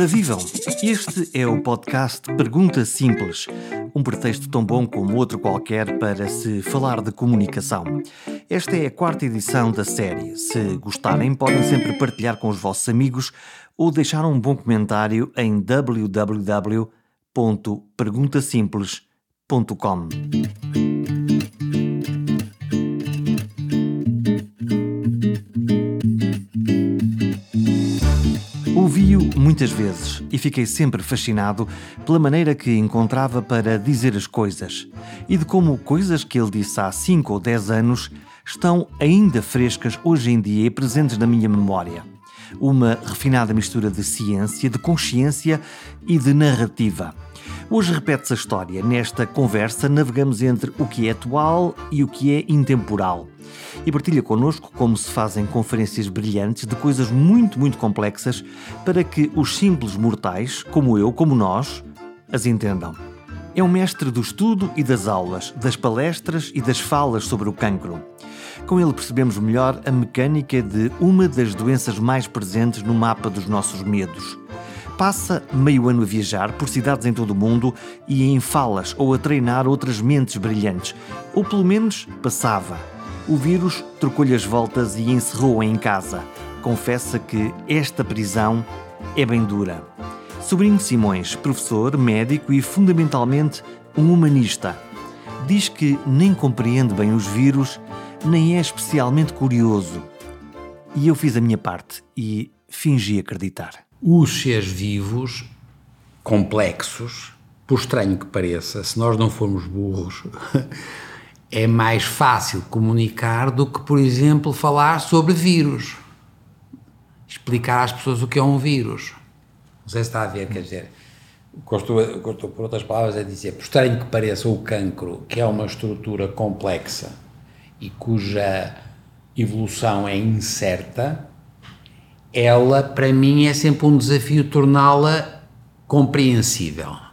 Ora vivam! Este é o podcast Pergunta Simples, um pretexto tão bom como outro qualquer para se falar de comunicação. Esta é a quarta edição da série. Se gostarem, podem sempre partilhar com os vossos amigos ou deixar um bom comentário em www.perguntasimples.com. muitas vezes e fiquei sempre fascinado pela maneira que encontrava para dizer as coisas e de como coisas que ele disse há 5 ou 10 anos estão ainda frescas hoje em dia e presentes na minha memória. Uma refinada mistura de ciência, de consciência e de narrativa. Hoje repete-se a história. Nesta conversa navegamos entre o que é atual e o que é intemporal e partilha connosco como se fazem conferências brilhantes de coisas muito, muito complexas para que os simples mortais, como eu, como nós, as entendam. É um mestre do estudo e das aulas, das palestras e das falas sobre o cancro. Com ele percebemos melhor a mecânica de uma das doenças mais presentes no mapa dos nossos medos. Passa meio ano a viajar por cidades em todo o mundo e em falas ou a treinar outras mentes brilhantes, ou pelo menos passava o vírus trocou-lhe as voltas e encerrou-a em casa. Confessa que esta prisão é bem dura. Sobrinho Simões, professor, médico e fundamentalmente um humanista, diz que nem compreende bem os vírus, nem é especialmente curioso. E eu fiz a minha parte e fingi acreditar. Os seres vivos, complexos, por estranho que pareça, se nós não formos burros, é mais fácil comunicar do que, por exemplo, falar sobre vírus. Explicar às pessoas o que é um vírus. Não sei se está a ver, quer dizer, gosto, gosto por outras palavras, é dizer, por estranho que pareça o cancro, que é uma estrutura complexa e cuja evolução é incerta, ela, para mim, é sempre um desafio torná-la compreensível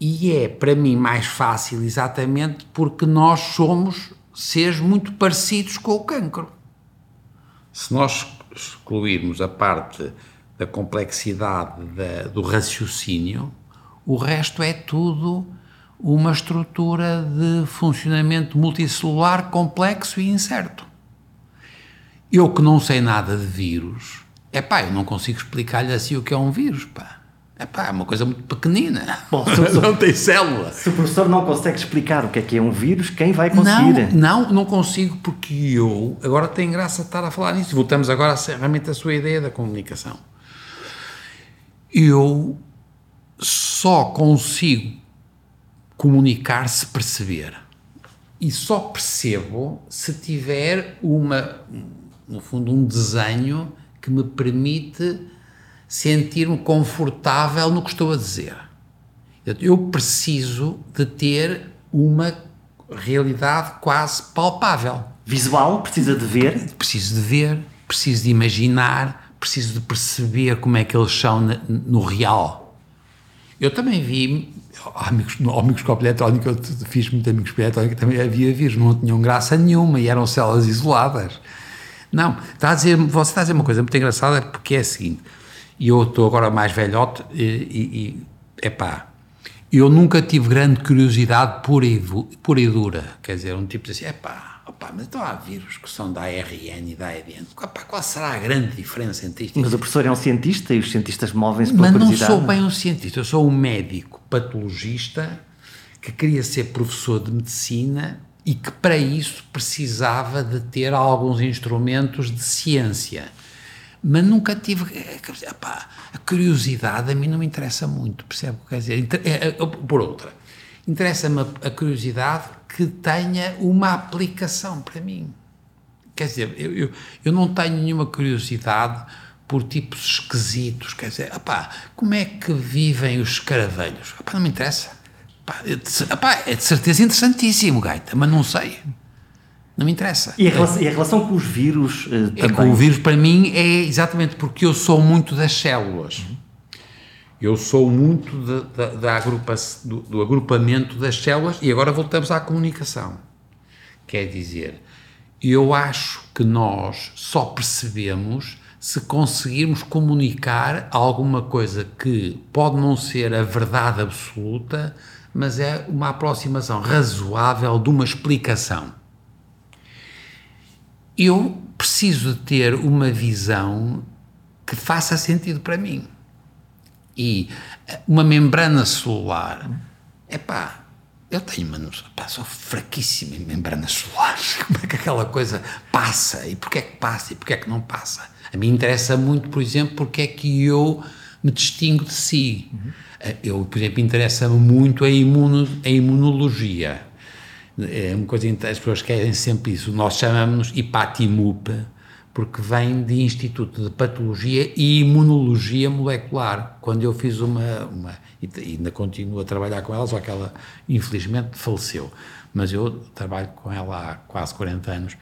e é para mim mais fácil exatamente porque nós somos seres muito parecidos com o cancro. Se nós excluirmos a parte da complexidade da, do raciocínio, o resto é tudo uma estrutura de funcionamento multicelular complexo e incerto. Eu que não sei nada de vírus, é pá, eu não consigo explicar-lhe assim o que é um vírus, pá. É pá, é uma coisa muito pequenina. Bom, se, não tem célula. Se o professor não consegue explicar o que é que é um vírus, quem vai conseguir? Não, não, não consigo porque eu. Agora tem graça estar a falar nisso. Voltamos agora realmente à sua ideia da comunicação. Eu só consigo comunicar se perceber. E só percebo se tiver uma, no fundo, um desenho que me permite sentir-me confortável no que estou a dizer. Eu preciso de ter uma realidade quase palpável. Visual? Precisa de ver? Preciso de ver, preciso de imaginar, preciso de perceber como é que eles são no real. Eu também vi amigos, no microscópio eletrónico, eu fiz muito amigos eletrónico, também havia vírus, não tinham graça nenhuma e eram células isoladas. Não, está a dizer, você está a dizer uma coisa muito engraçada porque é a seguinte: e eu estou agora mais velhote e, é pá, eu nunca tive grande curiosidade pura e, pura e dura, quer dizer, um tipo de assim, é pá, opá, mas então há vírus que são da ARN e da ADN, opá, qual será a grande diferença entre isto? Mas o professor é um cientista e os cientistas movem-se pela. Mas não sou bem um cientista, eu sou um médico patologista que queria ser professor de medicina e que para isso precisava de ter alguns instrumentos de ciência mas nunca tive. Epá, a curiosidade a mim não me interessa muito, percebe o que quer dizer? É, por outra, interessa-me a curiosidade que tenha uma aplicação para mim. Quer dizer, eu, eu, eu não tenho nenhuma curiosidade por tipos esquisitos, quer dizer, epá, como é que vivem os escaravelhos? Epá, não me interessa. Epá, é, de certeza interessantíssimo, Gaita, mas não sei. Não me interessa. E a relação, e a relação com os vírus uh, é, Com o vírus, para mim, é exatamente porque eu sou muito das células. Eu sou muito de, de, da agrupa do, do, agrupamento das células e agora voltamos à comunicação. Quer dizer, eu acho que nós só percebemos se conseguirmos comunicar alguma coisa que pode não ser a verdade absoluta, mas é uma aproximação razoável de uma explicação. Eu preciso ter uma visão que faça sentido para mim. E uma membrana celular, é pá, eu tenho uma noção, sou fraquíssimo em membranas solares. Como é que aquela coisa passa? E porquê é que passa? E porquê é que não passa? A mim interessa muito, por exemplo, porque é que eu me distingo de si. Uhum. Eu, por exemplo, interessa-me muito a, imuno, a imunologia. É uma coisa as pessoas querem sempre isso. Nós chamamos-nos IPATIMUP, porque vem de Instituto de Patologia e Imunologia Molecular. Quando eu fiz uma, uma e ainda continuo a trabalhar com ela, só que ela infelizmente faleceu. Mas eu trabalho com ela há quase 40 anos,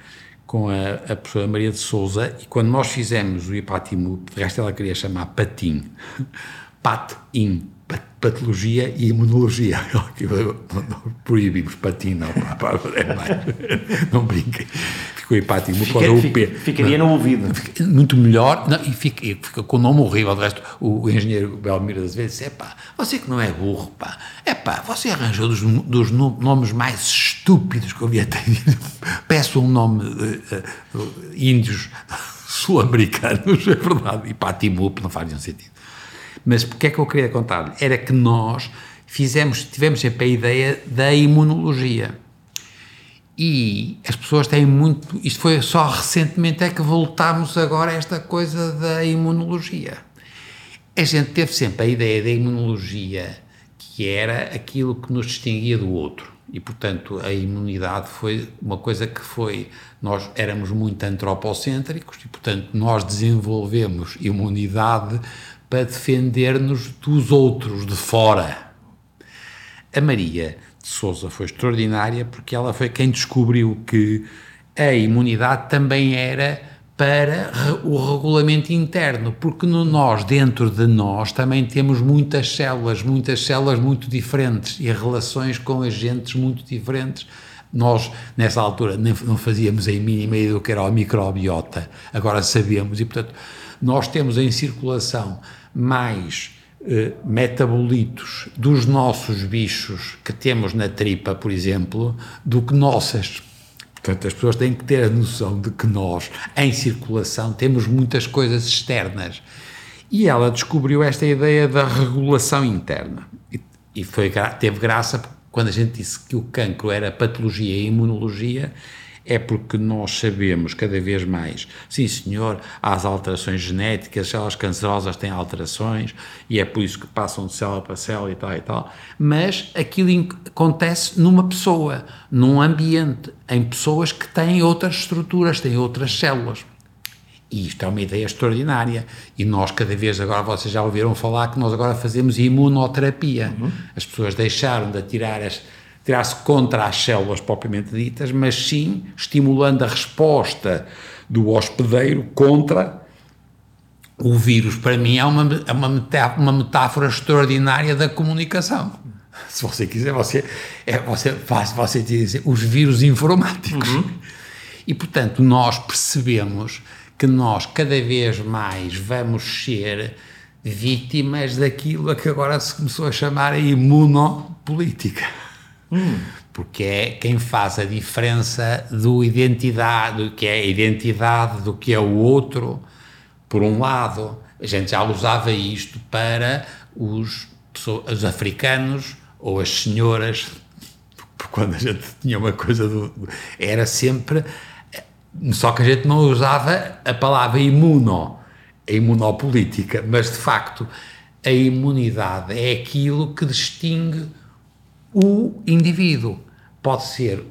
com a, a professora Maria de Souza, e quando nós fizemos o IPATIMUP, de resto ela queria chamar PATIM, PAT-IM, patologia e imunologia. Proibimos patim, não, é não brinquem. Ficou hepático, Fica, o P. Ficaria no ouvido. Muito melhor, não, e fica, fica com o nome horrível. De resto, o, engenheiro Belmiro às vezes disse: é pá, você que não é burro, pá, é pá, você arranjou dos, dos nomes mais estúpidos que eu vi até. Peço um nome uh, uh, índios sul-americanos, é verdade, e pá, Timup não faz nenhum sentido. Mas porque é que eu queria contar-lhe? Era que nós fizemos, tivemos sempre a ideia da imunologia. E as pessoas têm muito. Isto foi só recentemente é que voltámos agora a esta coisa da imunologia. A gente teve sempre a ideia da imunologia que era aquilo que nos distinguia do outro. E, portanto, a imunidade foi uma coisa que foi. Nós éramos muito antropocêntricos e, portanto, nós desenvolvemos imunidade para defender-nos dos outros, de fora. A Maria de Souza foi extraordinária porque ela foi quem descobriu que a imunidade também era para o regulamento interno, porque no nós, dentro de nós, também temos muitas células, muitas células muito diferentes e relações com agentes muito diferentes. Nós, nessa altura, não fazíamos a mínima ideia do que era a microbiota, agora sabemos, e portanto, nós temos em circulação mais eh, metabolitos dos nossos bichos que temos na tripa, por exemplo, do que nossas. Portanto, as pessoas têm que ter a noção de que nós, em circulação, temos muitas coisas externas. E ela descobriu esta ideia da regulação interna. E, e foi, teve graça quando a gente disse que o cancro era patologia e imunologia, é porque nós sabemos cada vez mais, sim senhor, há as alterações genéticas, as células cancerosas têm alterações e é por isso que passam de célula para célula e tal e tal, mas aquilo acontece numa pessoa, num ambiente, em pessoas que têm outras estruturas, têm outras células. E isto é uma ideia extraordinária. E nós, cada vez, agora vocês já ouviram falar que nós agora fazemos imunoterapia. Uhum. As pessoas deixaram de atirar as tirar-se contra as células propriamente ditas, mas sim estimulando a resposta do hospedeiro contra o vírus. Para mim é uma, é uma, metáfora, uma metáfora extraordinária da comunicação. Se você quiser, você, é, você faz, você diz os vírus informáticos. Uhum. E, portanto, nós percebemos que nós cada vez mais vamos ser vítimas daquilo a que agora se começou a chamar a imunopolítica. Porque é quem faz a diferença do identidade, do que é a identidade do que é o outro, por um lado. A gente já usava isto para os, os africanos ou as senhoras, quando a gente tinha uma coisa do. Era sempre. Só que a gente não usava a palavra imuno, a imunopolítica, mas de facto a imunidade é aquilo que distingue o indivíduo. Pode ser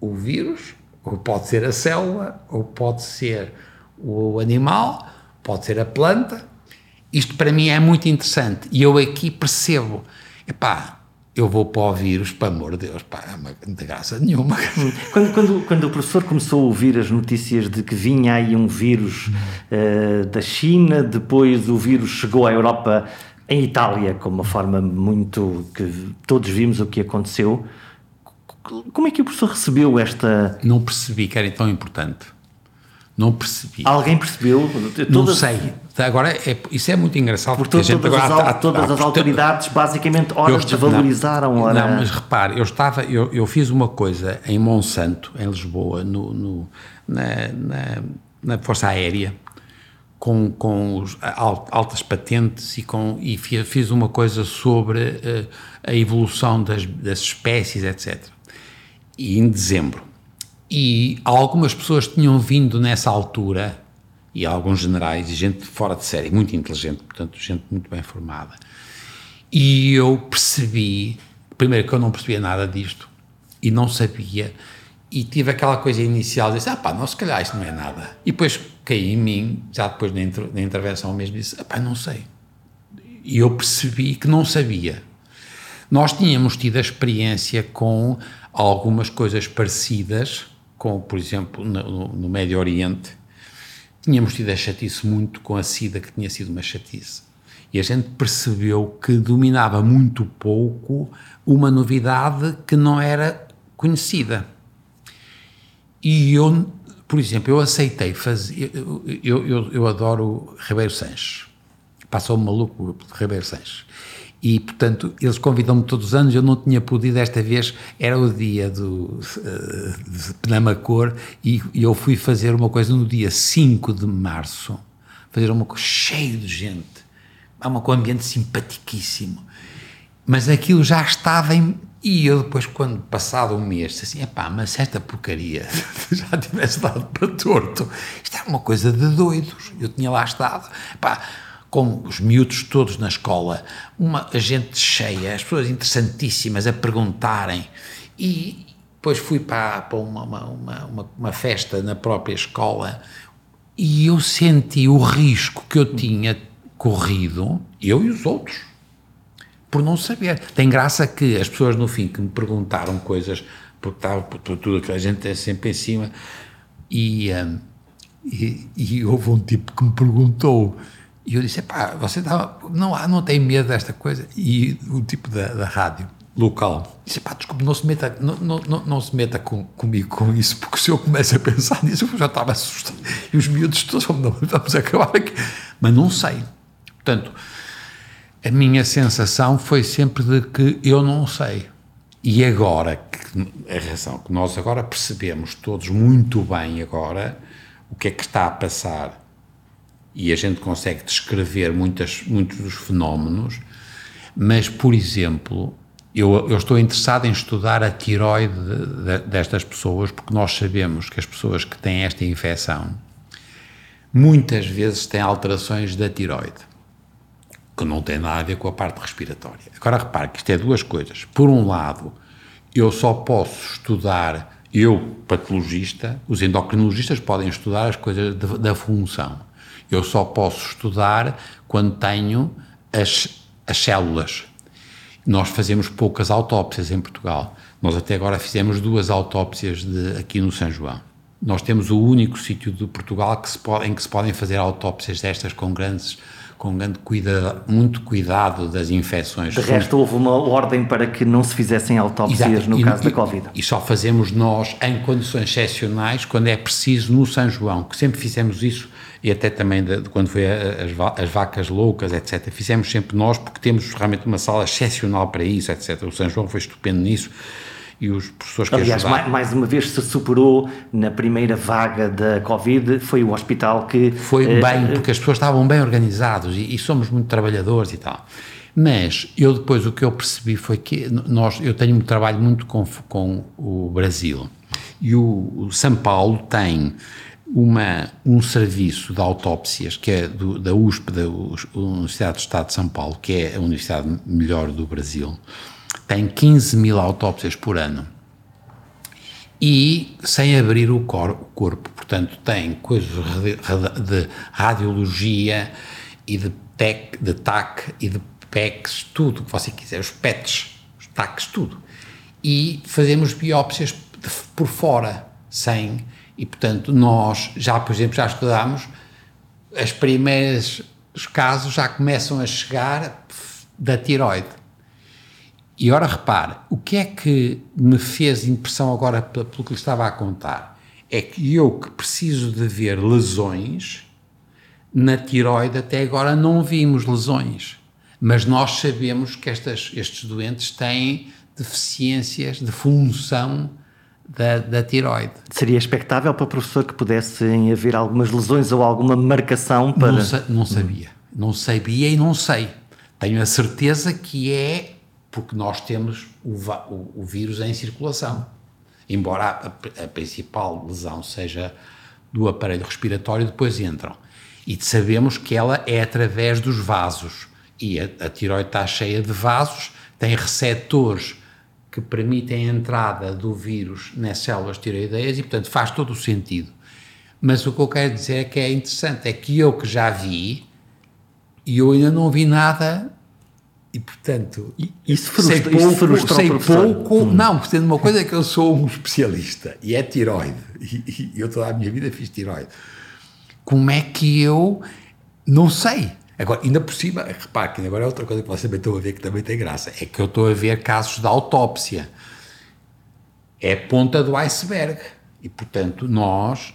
o vírus, ou pode ser a célula, ou pode ser o animal, pode ser a planta. Isto para mim é muito interessante e eu aqui percebo, epá, eu vou para o vírus, para amor de Deus, pá, não tem graça nenhuma. Quando, quando, quando, o professor começou a ouvir as notícias de que vinha aí um vírus uh, da China, depois o vírus chegou à Europa em Itália, com uma forma muito que todos vimos o que aconteceu. Como é que o professor recebeu esta. Não percebi que era tão importante. Não percebi. Alguém percebeu? Todas, não sei. Agora, é, isso é muito engraçado. Porque, porque todas, as, está, todas está, as autoridades basicamente ora desvalorizaram. Não, ora... não, mas repare, eu estava, eu, eu fiz uma coisa em Monsanto, em Lisboa, no, no na, na, na Força Aérea, com, com os, altas patentes e, com, e fiz uma coisa sobre uh, a evolução das, das espécies, etc. E em dezembro. E algumas pessoas tinham vindo nessa altura, e alguns generais, e gente fora de série, muito inteligente, portanto, gente muito bem formada. E eu percebi, primeiro que eu não percebia nada disto, e não sabia, e tive aquela coisa inicial de dizer, ah pá, não, se calhar isto não é nada. E depois caí em mim, já depois da, inter, intervenção mesmo, disse, pá, não sei. E eu percebi que não sabia. Nós tínhamos tido a experiência com algumas coisas parecidas, com, por exemplo, no, no Médio Oriente, tínhamos tido a chatice muito com a SIDA, que tinha sido uma chatice. E a gente percebeu que dominava muito pouco uma novidade que não era conhecida. E eu, por exemplo, eu aceitei fazer. Eu, eu, eu, adoro Ribeiro Sanches. Passou-me maluco de Ribeiro Sanches. E, portanto, eles convidam-me todos os anos, eu não tinha podido, esta vez era o dia do, uh, de Penamacor, e, eu fui fazer uma coisa no dia 5 de março, fazer uma coisa cheio de gente, uma, um ambiente simpaticíssimo, mas aquilo já estava em, e eu depois, quando passado um mês, disse assim, epá, mas esta porcaria já tivesse dado para torto, isto é uma coisa de doidos, eu tinha lá estado, epá, com os miúdos todos na escola, uma gente cheia, as pessoas interessantíssimas a perguntarem, e depois fui para, para uma, uma, uma, uma, festa na própria escola e eu senti o risco que eu tinha corrido, eu e os outros, por não saber. Tem graça que as pessoas no fim que me perguntaram coisas, porque estava por tudo que a gente é sempre em cima, e, um, e, e houve um tipo que me perguntou e eu disse, pá, você tá, não, não tem medo desta coisa? E o tipo da, da rádio local disse, pá, desculpe, não se meta, não, não, não, se meta com, comigo com isso, porque se eu começo a pensar nisso, eu já estava assustado. E os miúdos todos, vamos acabar aqui. Mas não sei. Portanto, a minha sensação foi sempre de que eu não sei. E agora, que, a razão que nós agora percebemos todos muito bem agora, o que é que está a passar e a gente consegue descrever muitas, muitos dos fenómenos, mas, por exemplo, eu, eu estou interessado em estudar a tiroide de, de, destas pessoas, porque nós sabemos que as pessoas que têm esta infecção muitas vezes têm alterações da tiroide, que não tem nada a ver com a parte respiratória. Agora repare que isto é duas coisas. Por um lado, eu só posso estudar, eu, patologista, os endocrinologistas podem estudar as coisas de, da função eu só posso estudar quando tenho as, as células. Nós fazemos poucas autópsias em Portugal. Nós até agora fizemos duas autópsias de, aqui no São João. Nós temos o único sítio de Portugal que se pode, em que se podem fazer autópsias destas com grandes com grande cuida, muito cuidado das infecções. De resto, houve uma ordem para que não se fizessem autópsias Exato. no e, caso e, da Covid. E só fazemos nós, em condições excepcionais, quando é preciso, no São João, que sempre fizemos isso e até também de, de quando foi as, as, vacas loucas, etc. Fizemos sempre nós, porque temos realmente uma sala excepcional para isso, etc. O São João foi estupendo nisso e os professores que Aliás, ajudaram. mais uma vez se superou na primeira vaga da Covid, foi o hospital que... Foi uh, bem, porque as pessoas estavam bem organizados e, e, somos muito trabalhadores e tal. Mas eu depois o que eu percebi foi que nós, eu tenho um trabalho muito com, com o Brasil e o, o São Paulo tem uma, um serviço de autópsias que é do, da USP, da Universidade do Estado de São Paulo, que é a universidade melhor do Brasil, tem 15 mil autópsias por ano e sem abrir o, cor, o corpo. Portanto, tem coisas de radiologia e de, tec, de TAC e de PECs, tudo o que você quiser, os PETs, os TACs, tudo. E fazemos biópsias por fora, sem e, portanto, nós já, por exemplo, já estudámos, as primeiras os casos já começam a chegar da tiroide. E ora repare, o que é que me fez impressão agora pelo que lhe estava a contar? é que eu que preciso de ver lesões, na tiroide até agora não vimos lesões. Mas nós sabemos que estas, estes doentes têm deficiências de função da, da tiroide. Seria expectável para o professor que pudessem haver algumas lesões ou alguma marcação para. Não, sa não sabia. Não sabia e não sei. Tenho a certeza que é porque nós temos o, o, o vírus em circulação. Embora a, a, principal lesão seja do aparelho respiratório, depois entram. E sabemos que ela é através dos vasos. E a, a tiroide está cheia de vasos, tem receptores que permitem a entrada do vírus nas células tiroideias e, portanto, faz todo o sentido. Mas o que eu quero dizer é que é interessante, é que eu que já vi, e eu ainda não vi nada e, portanto, isso sei pouco, isso sei pouco hum. não, portanto, uma coisa é que eu sou um especialista, e é tiroide, e, e eu toda a minha vida fiz tiroide. Como é que eu não sei? Agora, ainda por cima, repare que agora é outra coisa que vocês também estão a ver que também tem graça, é que eu estou a ver casos de autópsia. É a ponta do iceberg. E, portanto, nós,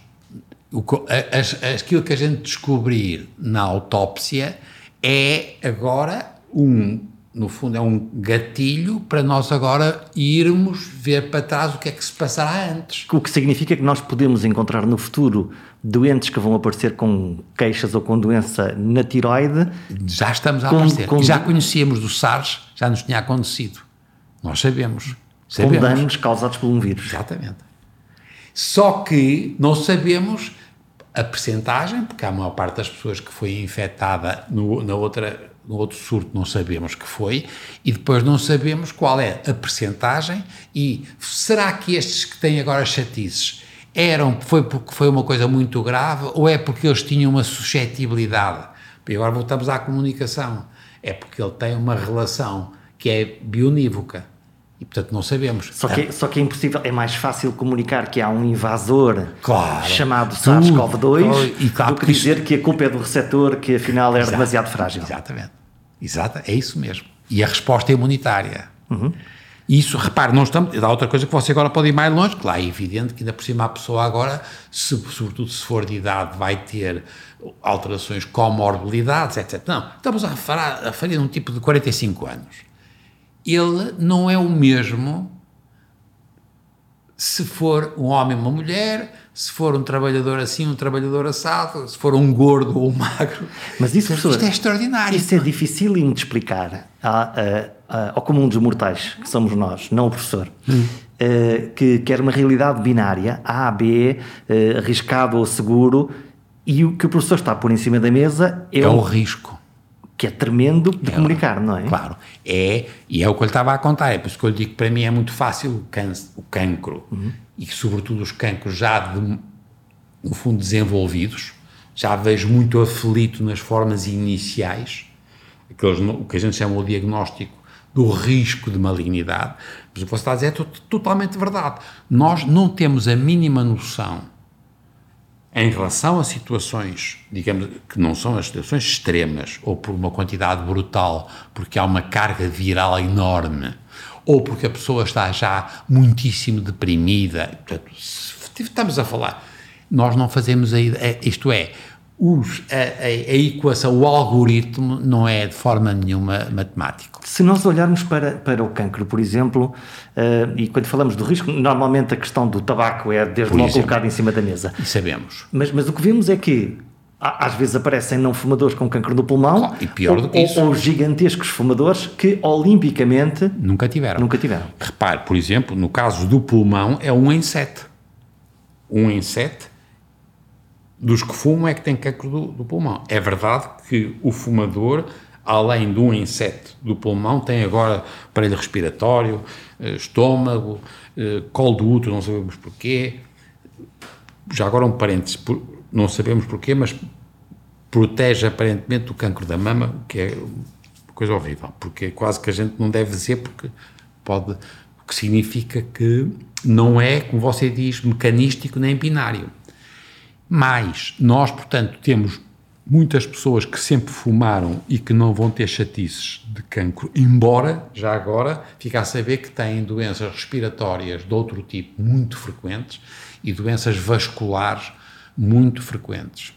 o, as, aquilo que a gente descobrir na autópsia é agora um, no fundo, é um gatilho para nós agora irmos ver para trás o que é que se passará antes. O que significa que nós podemos encontrar no futuro doentes que vão aparecer com queixas ou com doença na tiroide. Já estamos a com, aparecer. Com, já conhecíamos do SARS, já nos tinha acontecido. Nós sabemos. sabemos. Com danos causados por um vírus. Exatamente. Só que não sabemos a percentagem, porque a maior parte das pessoas que foi infectada no, na outra no outro surto não sabemos que foi, e depois não sabemos qual é a percentagem e será que estes que têm agora chatices eram, foi porque foi uma coisa muito grave ou é porque eles tinham uma suscetibilidade? E agora voltamos à comunicação. É porque ele tem uma relação que é bionívoca. E, portanto, não sabemos. Só que, só que é impossível, é mais fácil comunicar que há um invasor claro. chamado SARS-CoV-2 claro, do que dizer que a culpa é do receptor, que afinal era Exato, demasiado frágil. Exatamente. Exato, é isso mesmo. E a resposta é imunitária. Uhum. Isso, repare, não estamos. Há outra coisa que você agora pode ir mais longe, claro, é evidente que ainda por cima a pessoa agora, se, sobretudo se for de idade, vai ter alterações, comorbilidades, etc. Não, estamos a falar, a de um tipo de 45 anos ele não é o mesmo se for um homem ou uma mulher, se for um trabalhador assim, um trabalhador assado, se for um gordo ou um magro. Mas isso, professor, isto é extraordinário. Isso é difícil de explicar ao comum dos mortais, que somos nós, não o professor. Hum. Uh, que quer uma realidade binária, A, B, uh, arriscado ou seguro, e o que o professor está a pôr em cima da mesa é, é o risco que é tremendo de é, comunicar, não é? Claro, é, e é o que eu lhe estava a contar, é por isso que eu lhe digo que para mim é muito fácil o, can, o cancro, uhum. e que sobretudo os cancros já, de, no fundo, desenvolvidos, já vejo muito aflito nas formas iniciais, aqueles, o que a gente chama o diagnóstico do risco de malignidade, mas o que você está a dizer é totalmente verdade. Nós não temos a mínima noção em relação a situações, digamos, que não são as situações extremas, ou por uma quantidade brutal, porque há uma carga viral enorme, ou porque a pessoa está já muitíssimo deprimida, portanto, estamos a falar, nós não fazemos a ideia, isto é, os, a, a, a, equação, o algoritmo não é de forma nenhuma matemático. Se nós olharmos para, para o cancro, por exemplo, uh, e quando falamos do risco, normalmente a questão do tabaco é desde logo colocada em cima da mesa. E sabemos. Mas, mas o que vemos é que às vezes aparecem não fumadores com cancro no pulmão e pior do que ou, isso. ou gigantescos fumadores que olimpicamente nunca tiveram. Nunca tiveram. Repare, por exemplo, no caso do pulmão é um em sete. Um em sete dos que fumam é que tem cancro do, do, pulmão. É verdade que o fumador, além do inseto do pulmão, tem agora aparelho respiratório, eh, estômago, eh, colo do útero, não sabemos porquê. Já agora um parênteses, não sabemos porquê, mas protege aparentemente do cancro da mama, que é coisa horrível, porque quase que a gente não deve dizer, porque pode, o que significa que não é, como você diz, mecanístico nem binário. Mas nós, portanto, temos muitas pessoas que sempre fumaram e que não vão ter chatices de cancro, embora já agora fica a saber que têm doenças respiratórias de outro tipo muito frequentes e doenças vasculares muito frequentes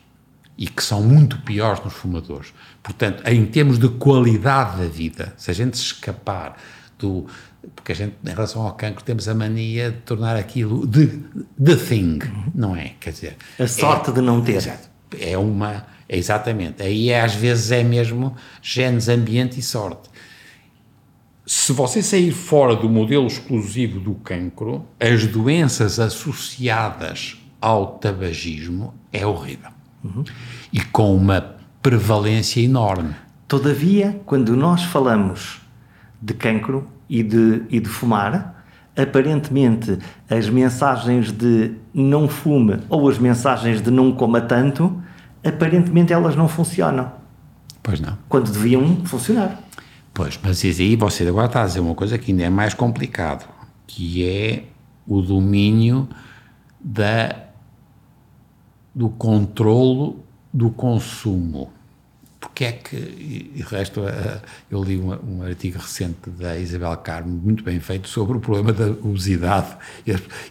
e que são muito piores nos fumadores. Portanto, em termos de qualidade da vida, se a gente se escapar do. Porque a gente, em relação ao cancro, temos a mania de tornar aquilo de the thing, não é? Quer dizer. A sorte é, de não ter. Exato. É uma Exatamente. Aí é, às vezes é mesmo genes, ambiente e sorte. Se você sair fora do modelo exclusivo do cancro, as doenças associadas ao tabagismo é horrível. Uhum. E com uma prevalência enorme. Todavia, quando nós falamos de cancro e de, e de fumar, aparentemente as mensagens de não fume ou as mensagens de não coma tanto aparentemente elas não funcionam. Pois não. Quando deviam funcionar. Pois, mas aí você agora está a dizer uma coisa que ainda é mais complicado, que é o domínio da, do controlo do consumo. Porque é que, e resto, eh, eu li um, um, artigo recente da Isabel Carmo, muito bem feito, sobre o problema da obesidade.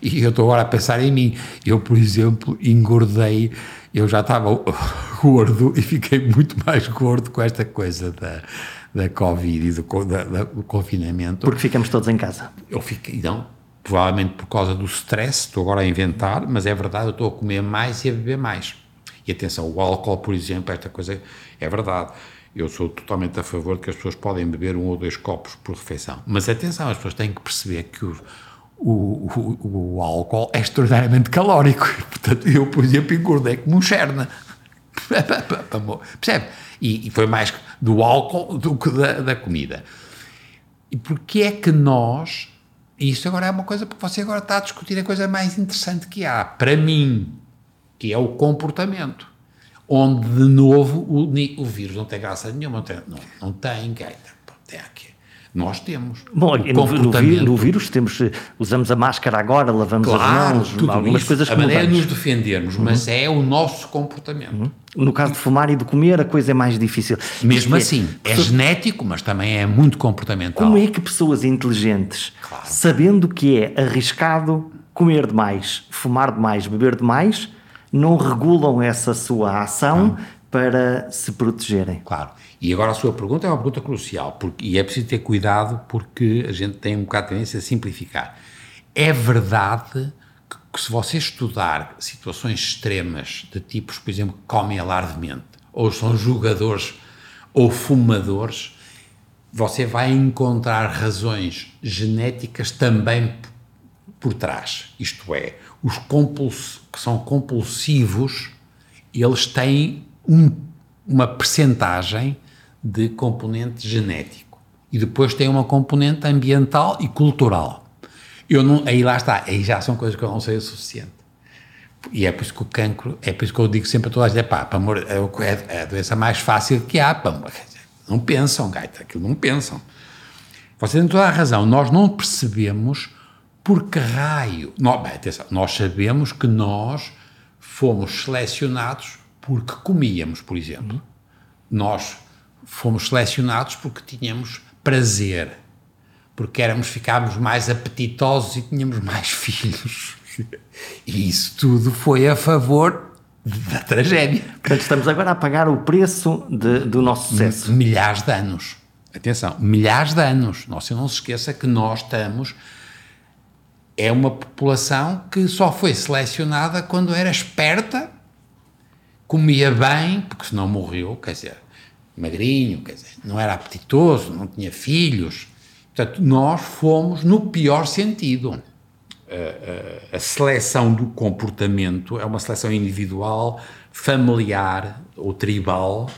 E eu estou agora a pensar em mim. Eu, por exemplo, engordei eu já estava gordo e fiquei muito mais gordo com esta coisa da, da Covid e do, da, da, do confinamento. Porque ficamos todos em casa. Eu fiquei, não, provavelmente por causa do stress, estou agora a inventar, mas é verdade, eu estou a comer mais e a beber mais. E atenção, o álcool, por exemplo, esta coisa é verdade. Eu sou totalmente a favor de que as pessoas podem beber um ou dois copos por refeição. Mas atenção, as pessoas têm que perceber que os, o, o, o, álcool é extraordinariamente calórico. Portanto, eu, por exemplo, engordei como um cherna. Percebe? E, e, foi mais do álcool do que da, da comida. E porquê é que nós. E isto agora é uma coisa, porque você agora está a discutir a coisa mais interessante que há, para mim, que é o comportamento. Onde, de novo, o, o vírus não tem graça nenhuma, não tem, não, não tem gaita. Tem aqui nós temos. Bom, no, no, no, vírus temos, usamos a máscara agora, lavamos claro, as mãos, algumas isso. coisas que A maneira é nos defendermos, uhum. mas é o nosso comportamento. Uhum. No caso de fumar e de comer, a coisa é mais difícil. Mesmo Porque assim, é, é genético, mas também é muito comportamental. Como é que pessoas inteligentes, claro. sabendo que é arriscado comer demais, fumar demais, beber demais, não regulam essa sua ação para se protegerem? Claro. E agora a sua pergunta é uma pergunta crucial, porque, e é preciso ter cuidado porque a gente tem um bocado de tendência a simplificar. É verdade que, que se você estudar situações extremas de tipos, por exemplo, que comem alardemente, ou são jogadores ou fumadores, você vai encontrar razões genéticas também por trás. Isto é, os que são compulsivos, eles têm um, uma percentagem de componente genético. E depois tem uma componente ambiental e cultural. Eu não, aí lá está, aí já são coisas que eu não sei o suficiente. E é por isso que o cancro, é por isso que eu digo sempre a toda a gente, pá, para amor, é, é, a doença mais fácil que há, pá, não pensam, gaita, aquilo não pensam. Você tem toda a razão, nós não percebemos por que raio. Nós, bem, atenção, nós sabemos que nós fomos selecionados porque comíamos, por exemplo. Nós fomos selecionados porque tínhamos prazer, porque éramos, ficávamos mais apetitosos e tínhamos mais filhos. E isso tudo foi a favor da tragédia. Portanto, estamos agora a pagar o preço de, do nosso sucesso. Milhares de anos. Atenção, milhares de anos. Não, não se esqueça que nós estamos. É uma população que só foi selecionada quando era esperta, comia bem, porque senão morreu. Quer dizer, magrinho, quer dizer, não era apetitoso, não tinha filhos. Portanto, nós fomos no pior sentido. A, a, a, seleção do comportamento é uma seleção individual, familiar ou tribal,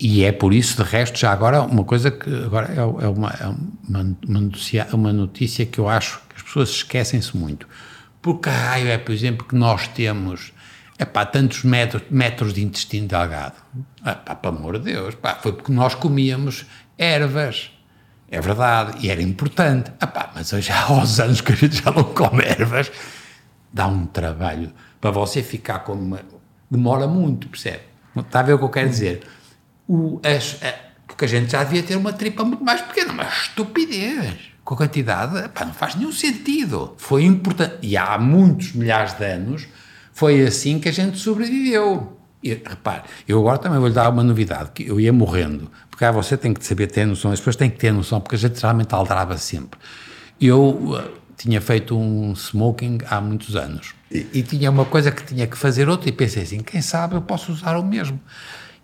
e é por isso, de resto, já agora, uma coisa que agora é, é uma, é uma, uma, notícia, uma notícia que eu acho pessoas esquecem-se muito. Porque raio é, por exemplo, que nós temos é pá, tantos metros, metros de intestino delgado. É pá, pelo amor de Deus, pá, foi porque nós comíamos ervas. É verdade, e era importante. Ah, pá, mas hoje há aos anos que a gente já não come ervas, dá um trabalho para você ficar com uma. demora muito, percebe? Está a ver o que eu quero dizer? O, as, a, porque a gente já devia ter uma tripa muito mais pequena, uma estupidez. Com a quantidade, pá, não faz nenhum sentido. Foi importante. E há muitos milhares de anos foi assim que a gente sobreviveu. E, repare, eu agora também vou lhe dar uma novidade, que eu ia morrendo, porque ah, você tem que saber ter noção, as pessoas têm que ter noção, porque a gente realmente aldrava sempre. Eu uh, tinha feito um smoking há muitos anos, e, e, tinha uma coisa que tinha que fazer outra, e pensei assim, quem sabe eu posso usar o mesmo.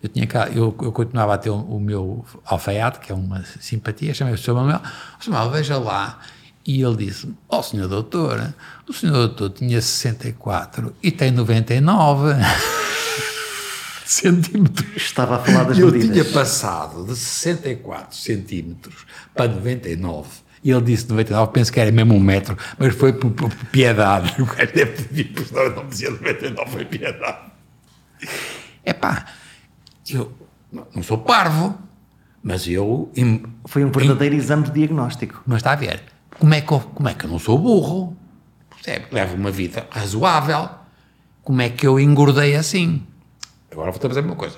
Eu, tinha cá, eu, eu continuava a ter o, o meu alfaiate, que é uma simpatia, chamei o Sr. Manuel, o Sr. Manuel, veja lá, e ele disse: Ó oh, senhor doutor, o senhor doutor tinha 64 e tem 99 centímetros. Estava a falar das eu medidas. Eu tinha passado de 64 centímetros para 99. E ele disse 99, penso que era mesmo um metro, mas foi por, por, piedade. O cara deve ter dito, não dizia 99, foi piedade. É pá, eu não sou parvo, mas eu. Foi um verdadeiro em, exame de diagnóstico. Mas está a ver como é que eu, como é que eu não sou burro? Percebe? Levo uma vida razoável. Como é que eu engordei assim? Agora vou-te dizer uma coisa.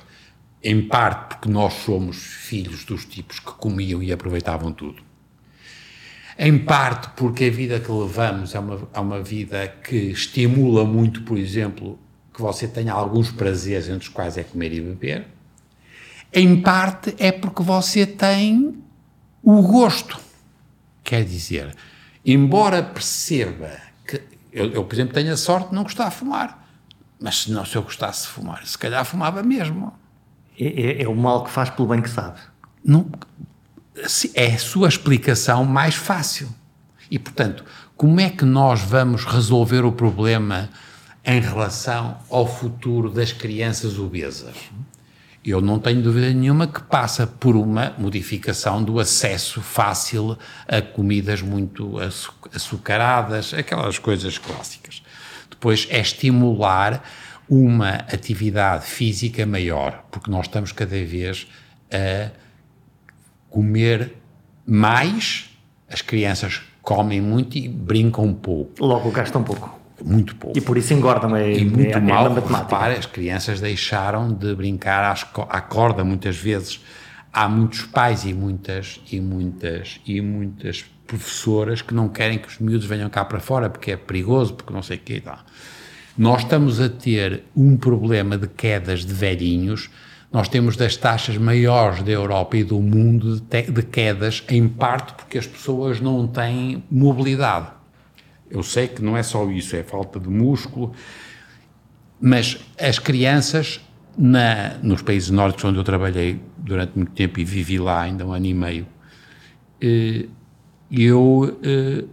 Em parte porque nós somos filhos dos tipos que comiam e aproveitavam tudo. Em parte porque a vida que levamos é uma, é uma vida que estimula muito, por exemplo, que você tenha alguns prazeres, entre os quais é comer e beber. Em parte é porque você tem o gosto Quer dizer, embora perceba que eu, eu, por exemplo, tenho a sorte de não gostar de fumar, mas se, não, se eu gostasse de fumar, se calhar fumava mesmo. É, é, é o mal que faz pelo bem que sabe. Não, é a sua explicação mais fácil. E, portanto, como é que nós vamos resolver o problema em relação ao futuro das crianças obesas? Eu não tenho dúvida nenhuma que passa por uma modificação do acesso fácil a comidas muito açucaradas, aquelas coisas clássicas. Depois é estimular uma atividade física maior, porque nós estamos cada vez a comer mais, as crianças comem muito e brincam pouco. Logo gastam pouco. Muito pouco. E por isso engordam. É, e muito é, mal, é repare, as crianças deixaram de brincar à corda muitas vezes. Há muitos pais e muitas, e muitas, e muitas professoras que não querem que os miúdos venham cá para fora porque é perigoso, porque não sei o quê e tal. Nós estamos a ter um problema de quedas de velhinhos, nós temos das taxas maiores da Europa e do mundo de, de quedas, em parte porque as pessoas não têm mobilidade. Eu sei que não é só isso, é falta de músculo, mas as crianças, na, nos países nórdicos onde eu trabalhei durante muito tempo e vivi lá ainda um ano e meio, eh, eu, eh,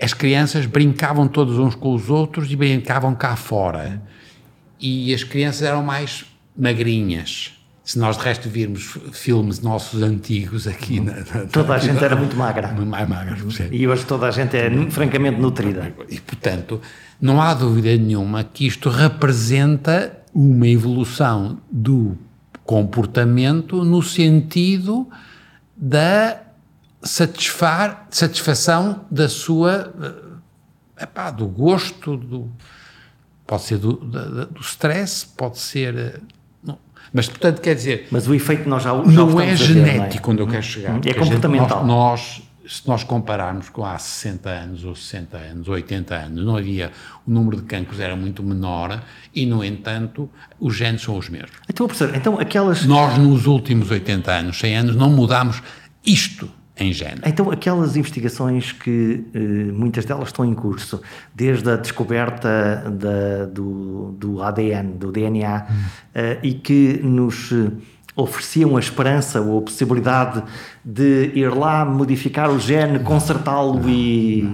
as crianças brincavam todos uns com os outros e brincavam cá fora. E as crianças eram mais magrinhas se nós de resto virmos filmes nossos antigos aqui na, na toda a gente era muito magra. Mais magra e hoje toda a gente é francamente nutrida. E portanto não há dúvida nenhuma que isto representa uma evolução do comportamento no sentido da satisfar, satisfação da sua eh, epá, do gosto do, pode ser do, do, do stress pode ser eh, mas, portanto, quer dizer. Mas o efeito nós já, já não é genético onde eu quero chegar. É comportamental. Gente, nós, nós, se nós compararmos com há 60 anos, ou 60 anos, ou 80 anos, não havia. O número de cancros era muito menor e, no entanto, os genes são os mesmos. Então, professor, então aquelas. Nós, nos últimos 80 anos, 100 anos, não mudámos isto em género. Então, aquelas investigações que eh, muitas delas estão em curso, desde a descoberta da, do, do ADN, do DNA, hum. eh, e que nos eh, ofereciam a esperança ou a possibilidade de ir lá, modificar o gene, consertá-lo e.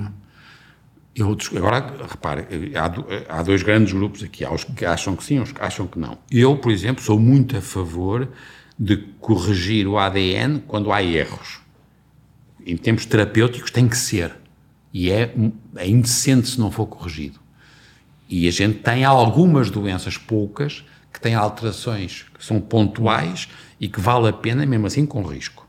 Eu, agora, repare, há, há dois grandes grupos aqui. Há os que acham que sim, os que acham que não. Eu, por exemplo, sou muito a favor de corrigir o ADN quando há erros em termos terapêuticos, tem que ser. E é, é indecente se não for corrigido. E a gente tem algumas doenças, poucas, que têm alterações que são pontuais e que vale a pena, mesmo assim, com risco.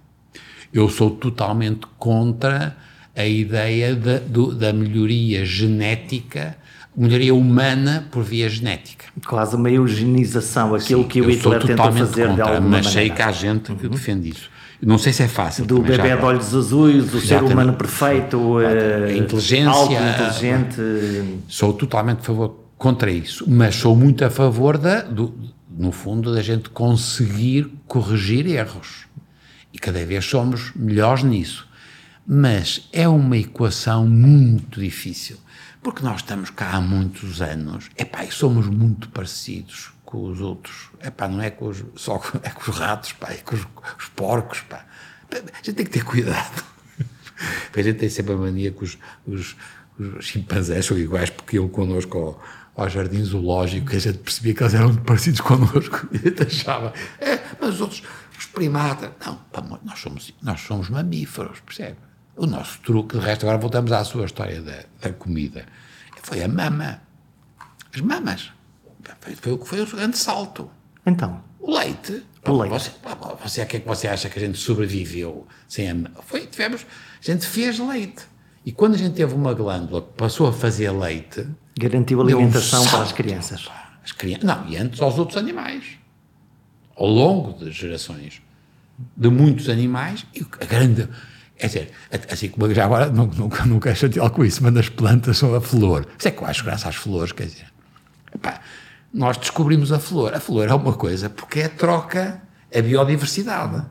Eu sou totalmente contra a ideia da, do, da melhoria genética melhoria humana por via genética. Quase uma eugenização, aquilo Sim, que o Hitler tentou fazer contra, de alguma mas sei que há gente que uhum. defende isso. Não sei se é fácil. Do bebê de olhos azuis, o Exatamente. ser humano perfeito, a uh, inteligência. Alto, inteligente. Sou totalmente a favor contra isso, mas sou muito a favor da, do, no fundo, da gente conseguir corrigir erros. E cada vez somos melhores nisso. Mas é uma equação muito difícil, porque nós estamos cá há muitos anos, epá, e somos muito parecidos com os outros. Epá, não é com os, só com, é com os ratos, pá, é com os, os porcos. Pá. A gente tem que ter cuidado. A gente tem sempre a mania que os, os, os chimpanzés são iguais porque iam connosco ao, ao jardim zoológico que a gente percebia que eles eram parecidos connosco a gente achava, é, mas os outros, os primatas, não, nós somos, nós somos mamíferos, percebe? O nosso truque, de resto, agora voltamos à sua história da, da comida, foi a mama. As mamas. Foi, o que foi o grande salto. Então? O leite. O leite. Você, você, que é que você acha que a gente sobreviveu sem a Foi, tivemos, a gente fez leite. E quando a gente teve uma glândula que passou a fazer leite, Garantiu alimentação um para as crianças. As crianças. Não, e antes aos outros animais. Ao longo das gerações. De muitos animais. E a grande. É dizer, assim como já agora nunca, nunca é chatear com isso, mas as plantas são a flor. Isso é que eu acho graças às flores, quer dizer. Epá, nós descobrimos a flor. A flor é uma coisa porque é troca a biodiversidade.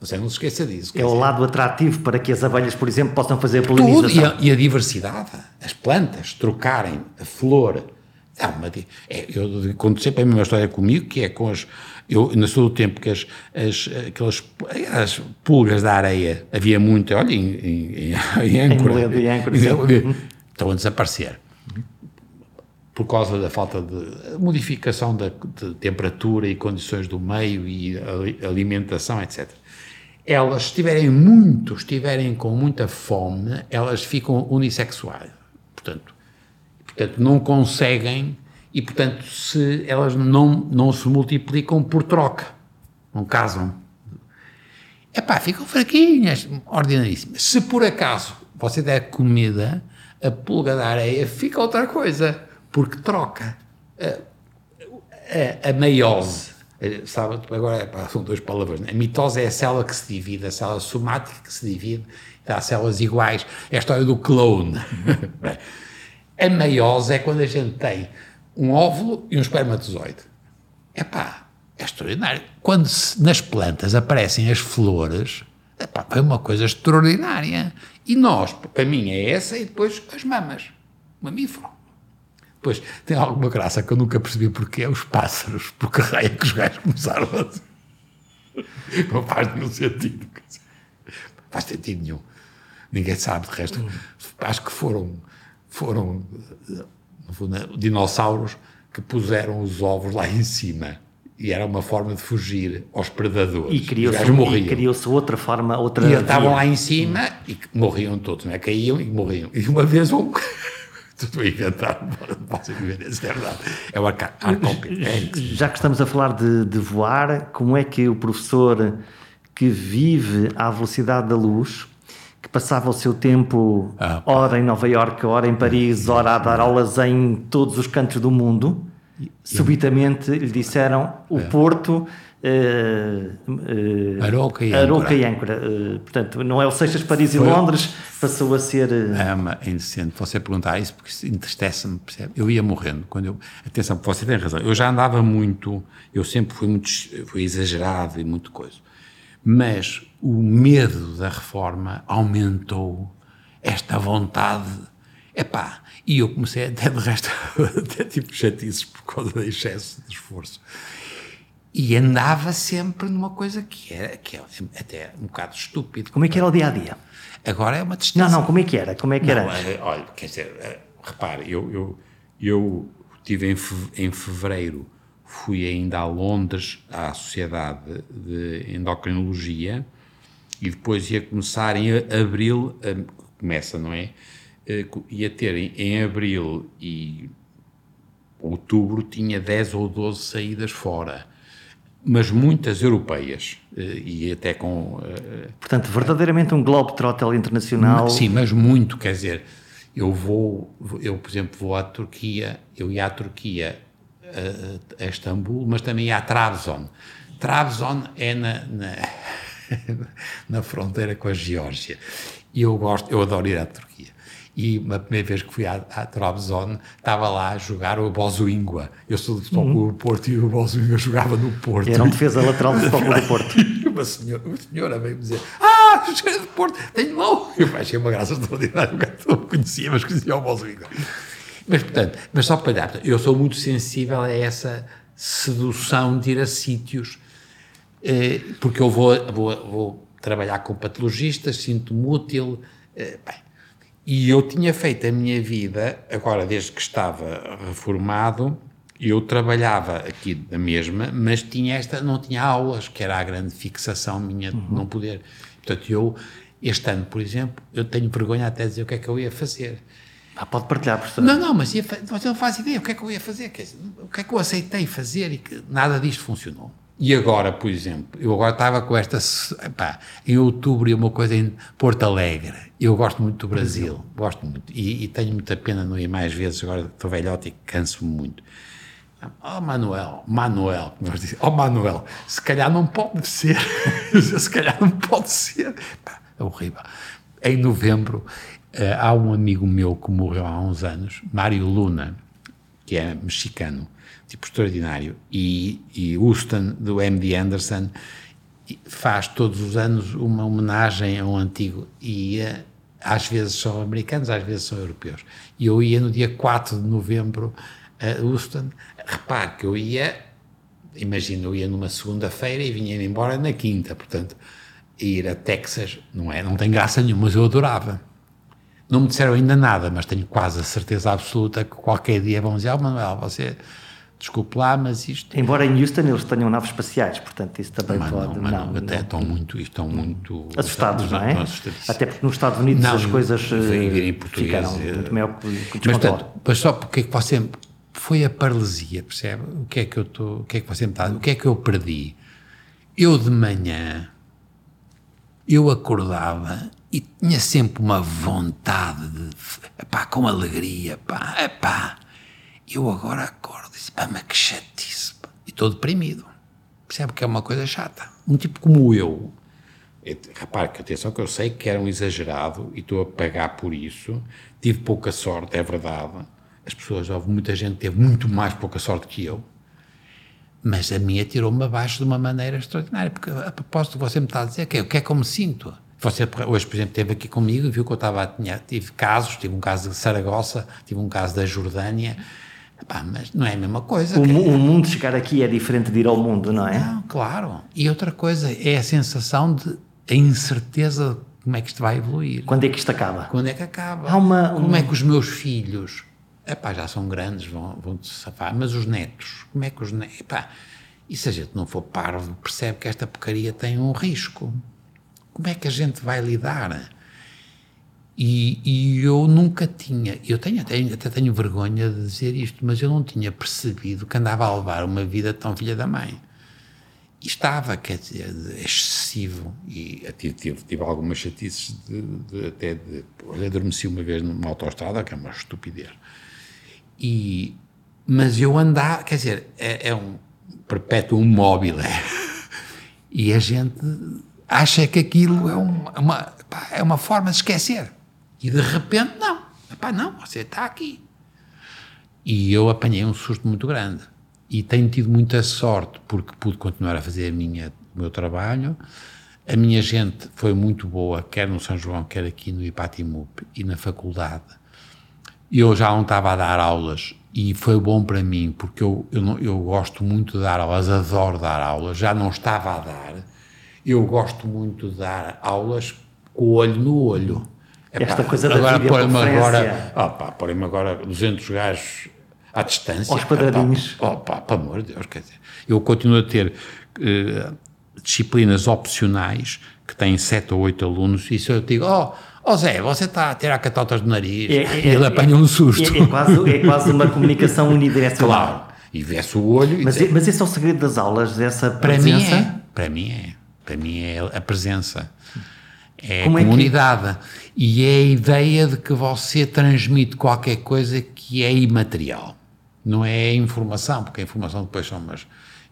Você não se esqueça disso. É o lado atrativo para que as abelhas, por exemplo, possam fazer a polinização. Tudo, e a, e a diversidade. As plantas trocarem a flor. É uma, é, eu conto sempre a mesma história comigo, que é com as. Eu, na sua tempo que as, as, aquelas as pulgas da areia havia muito, olha, em, em, em âncora. Em âncora estão a desaparecer. Por causa da falta de modificação da, de temperatura e condições do meio e alimentação, etc elas estiverem muito, estiverem com muita fome, elas ficam unissexuais. Portanto, portanto não conseguem e, portanto, se elas não, não se multiplicam por troca, não casam. É pá, ficam fraquinhas, ordinaríssimas. Se por acaso você der comida, a pulga da areia fica outra coisa, porque troca. A, a, a meiose é, sabe, agora pá, são duas palavras. Né? A mitose é a célula que se divide, a célula somática que se divide, há células iguais. É a história do clone. a meiose é quando a gente tem um óvulo e um espermatozoide. É pá, é extraordinário. Quando se, nas plantas aparecem as flores, é uma coisa extraordinária. E nós, para mim, é essa e depois as mamas. Mamífero. Pois, tem alguma graça que eu nunca percebi porque é os pássaros, porque raio é que os gajos começaram a... Não faz nenhum sentido. Faz sentido nenhum. Ninguém sabe, de resto. Acho que foram, foram dinossauros que puseram os ovos lá em cima. E era uma forma de fugir aos predadores. E criou-se criou outra forma, outra. E estavam lá em cima e morriam todos, não é? Caíam e morriam. E uma vez um tudo a inventar, posso viver isso, é verdade. É uma é Já que estamos a falar de, de, voar, como é que o professor que vive à velocidade da luz, que passava o seu tempo, ah, ora em Nova Iorque, ora em Paris, ora a dar aulas em todos os cantos do mundo, subitamente lhe disseram o é. Porto Uh, uh, Aroca e Aroca e Âncora. Uh, portanto, não é o Seixas, Paris Foi, e Londres, passou a ser. É uma indecente você perguntar isso, porque entristece-me, percebe? Eu ia morrendo. Quando eu, atenção, você tem razão. Eu já andava muito, eu sempre fui muito fui exagerado e muito coisa. Mas o medo da reforma aumentou esta vontade. Epá, e eu comecei até de resto, até tipo chatices por causa do excesso de esforço e andava sempre numa coisa que era que é até um bocado estúpido. Como é que era o dia a dia? Agora é uma distância. Não, não, como é que era? Como é que era? Não, é, olha, quer dizer, é, repare, eu, eu, eu tive em, em fevereiro, fui ainda a Londres, à Sociedade de Endocrinologia, e depois ia começar em abril, começa, não é? Eh, ia ter em, em abril e outubro, tinha 10 ou 12 saídas fora mas muitas europeias eh, e até com... Eh, Portanto, verdadeiramente um globetrotter internacional. Sim, mas muito, quer dizer, Eu vou, eu, por exemplo, vou à Turquia, eu ia à Turquia, a, a Istambul, mas também ia a Trabzon. Trabzon é na, na, na fronteira com a Geórgia. E eu gosto, eu adoro ir à Turquia. E uma primeira vez que fui à, à Trabzon, estava lá a jogar o Bozuíngua. Eu sou do Futebol uhum. do Porto e o Bozuíngua jogava no Porto. Era um defesa lateral do Futebol do Porto. E uma senhora, uma senhora veio-me dizer: Ah, joguei do Porto, tenho mão. Eu achei uma graça extraordinária. O gato conhecia, mas conhecia o Bozuíngua. Mas, portanto, mas só para dar, eu sou muito sensível a essa sedução de ir a sítios, eh, porque eu vou, vou, vou trabalhar com patologistas, sinto-me útil. Eh, bem, e eu tinha feito a minha vida, agora desde que estava reformado, eu trabalhava aqui na mesma, mas tinha esta, não tinha aulas, que era a grande fixação minha de uhum. não poder. Portanto, eu, este ano, por exemplo, eu tenho vergonha até de dizer o que é que eu ia fazer. Ah, pode partilhar, professor. Não, não, mas ia, você não faz ideia o que é que eu ia fazer, o que é que eu aceitei fazer e que nada disto funcionou. E agora, por exemplo, eu agora estava com esta. Em outubro, uma coisa em Porto Alegre. Eu gosto muito do Brasil, Brasil. gosto muito. E, e, tenho muita pena não ir mais vezes, agora estou velhote e canso-me muito. Oh, Manuel, Manuel, nós dizemos, oh, Manuel, se calhar não pode ser. se calhar não pode ser. É horrível. Em novembro, uh, há um amigo meu que morreu há uns anos, Mário Luna, que é mexicano tipo extraordinário. E, e Houston, do M.D. Anderson, faz todos os anos uma homenagem a um antigo. E uh, às vezes são americanos, às vezes são europeus. E eu ia no dia 4 de novembro a Houston. Repare que eu ia, imagina, eu ia numa segunda-feira e vinha embora na quinta. Portanto, ir a Texas não é, não tem graça nenhuma, mas eu adorava. Não me disseram ainda nada, mas tenho quase a certeza absoluta que qualquer dia vão dizer: oh, Manuel, você desculpe lá, mas isto... Embora em Houston eles tenham naves espaciais, portanto isso também mas pode... Não, mas não, até não, estão muito, estão muito... Assustados, não é? Até porque nos Estados Unidos não, as coisas ficaram eh, muito maior que mas, portanto, mas só porque é que você... Foi a paralisia, percebe? O que é que eu estou... O que é que você me está... O que é que eu perdi? Eu de manhã, eu acordava e tinha sempre uma vontade de... Pá, com alegria, pá, pá eu agora acordo e disse, pá, mas que chatice. Pá. E estou deprimido. Percebe que é uma coisa chata. Um tipo como eu, repare que atenção que eu sei que era um exagerado e estou a pagar por isso. Tive pouca sorte, é verdade. As pessoas, houve muita gente que teve muito mais pouca sorte que eu. Mas a minha tirou-me abaixo de uma maneira extraordinária. Porque a propósito, você me está a dizer que é, o que é que eu me sinto. Você hoje, por exemplo, esteve aqui comigo e viu que eu estava, tinha, tive casos, tive um caso de Saragossa, tive um caso da Jordânia, Epá, mas não é a mesma coisa. O, o, mundo chegar aqui é diferente de ir ao mundo, não é? Não, claro. E outra coisa é a sensação de a incerteza de como é que isto vai evoluir. Quando é que isto acaba? Quando é que acaba? Há uma, como é que os meus filhos, epá, já são grandes, vão, vão se safar, mas os netos, como é que os netos, epá, e se a gente não for parvo, percebe que esta porcaria tem um risco. Como é que a gente vai lidar? E, e, eu nunca tinha, eu tenho até, até tenho vergonha de dizer isto, mas eu não tinha percebido que andava a levar uma vida tão filha da mãe. E estava, quer dizer, excessivo. E tive, tive, tive algumas chatices de, de, até de. Olha, adormeci uma vez numa autoestrada, que é uma estupidez. E, mas eu andava, quer dizer, é, é um perpétuo móvel. E a gente acha que aquilo é uma, uma, é uma forma de esquecer. E de repente, não. Epá, não, você está aqui. E eu apanhei um susto muito grande. E tenho tido muita sorte, porque pude continuar a fazer a minha, o meu trabalho. A minha gente foi muito boa, quer no São João, quer aqui no Ipatimup e na faculdade. Eu já não estava a dar aulas e foi bom para mim, porque eu, eu, não, eu gosto muito de dar aulas, adoro dar aulas, já não estava a dar. Eu gosto muito de dar aulas com o olho no olho esta coisa da agora põe-me agora, põe-me agora 200 gajos à distância. Aos quadradinhos. Opa, pelo amor de Deus, quer dizer, eu continuo a ter uh, disciplinas opcionais que têm 7 ou 8 alunos e se eu digo, oh, oh Zé, você está a tirar catotas do nariz, é, é, ele é, apanha um susto. É, é, quase, é quase uma comunicação unidirecional. Claro, e vê-se o olho. Mas, diz, mas esse é o segredo das aulas, para presença? Mim é, para mim é, para mim é a presença É Como a comunidade. É que... E é a ideia de que você transmite qualquer coisa que é imaterial. Não é informação, porque a informação depois são umas,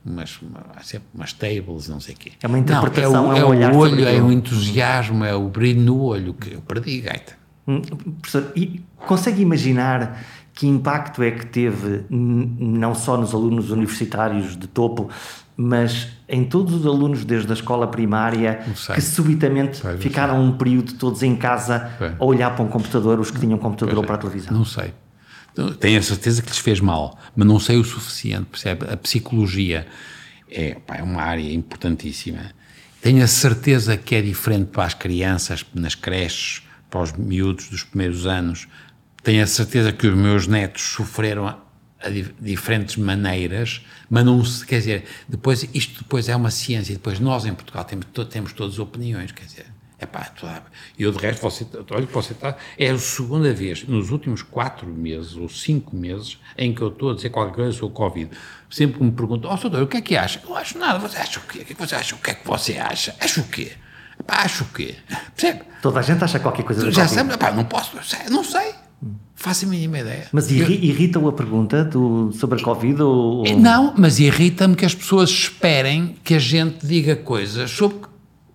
umas, sempre umas tables, não sei o quê. É uma interpretação, não, é, o, é, é o olho, é o entusiasmo, é o brilho no olho que eu perdi, gaita. Hum, professor, e consegue imaginar que impacto é que teve não só nos alunos universitários de topo, mas em todos os alunos desde a escola primária que subitamente sei, ficaram um período todos em casa a olhar para um computador, os que tinham computador pois ou para a televisão? Não sei. Tenho a certeza que lhes fez mal, mas não sei o suficiente, percebe? A psicologia é, pá, é uma área importantíssima. Tenho a certeza que é diferente para as crianças, nas creches, para os miúdos dos primeiros anos. Tenho a certeza que os meus netos sofreram a, a diferentes maneiras, mas não se, quer dizer, depois, isto depois é uma ciência, depois nós em Portugal temos, temos todas opiniões, quer dizer, Epá, eu de resto, você, olha que você está. É a segunda vez nos últimos quatro meses ou cinco meses em que eu estou a dizer qualquer coisa sobre o Covid. Sempre que me perguntam, ó, oh, doutor, o que é que acha? Eu não acho nada. Você acha o quê? O que é que você acha? O que é que você acha? Acha o quê? Epá, acho o quê? Percebe? Toda a gente acha qualquer coisa Já sabe, epá, não posso, não sei. Faço a mínima ideia. Mas irrita-o a pergunta do, sobre a Covid? Ou... Não, mas irrita-me que as pessoas esperem que a gente diga coisas sobre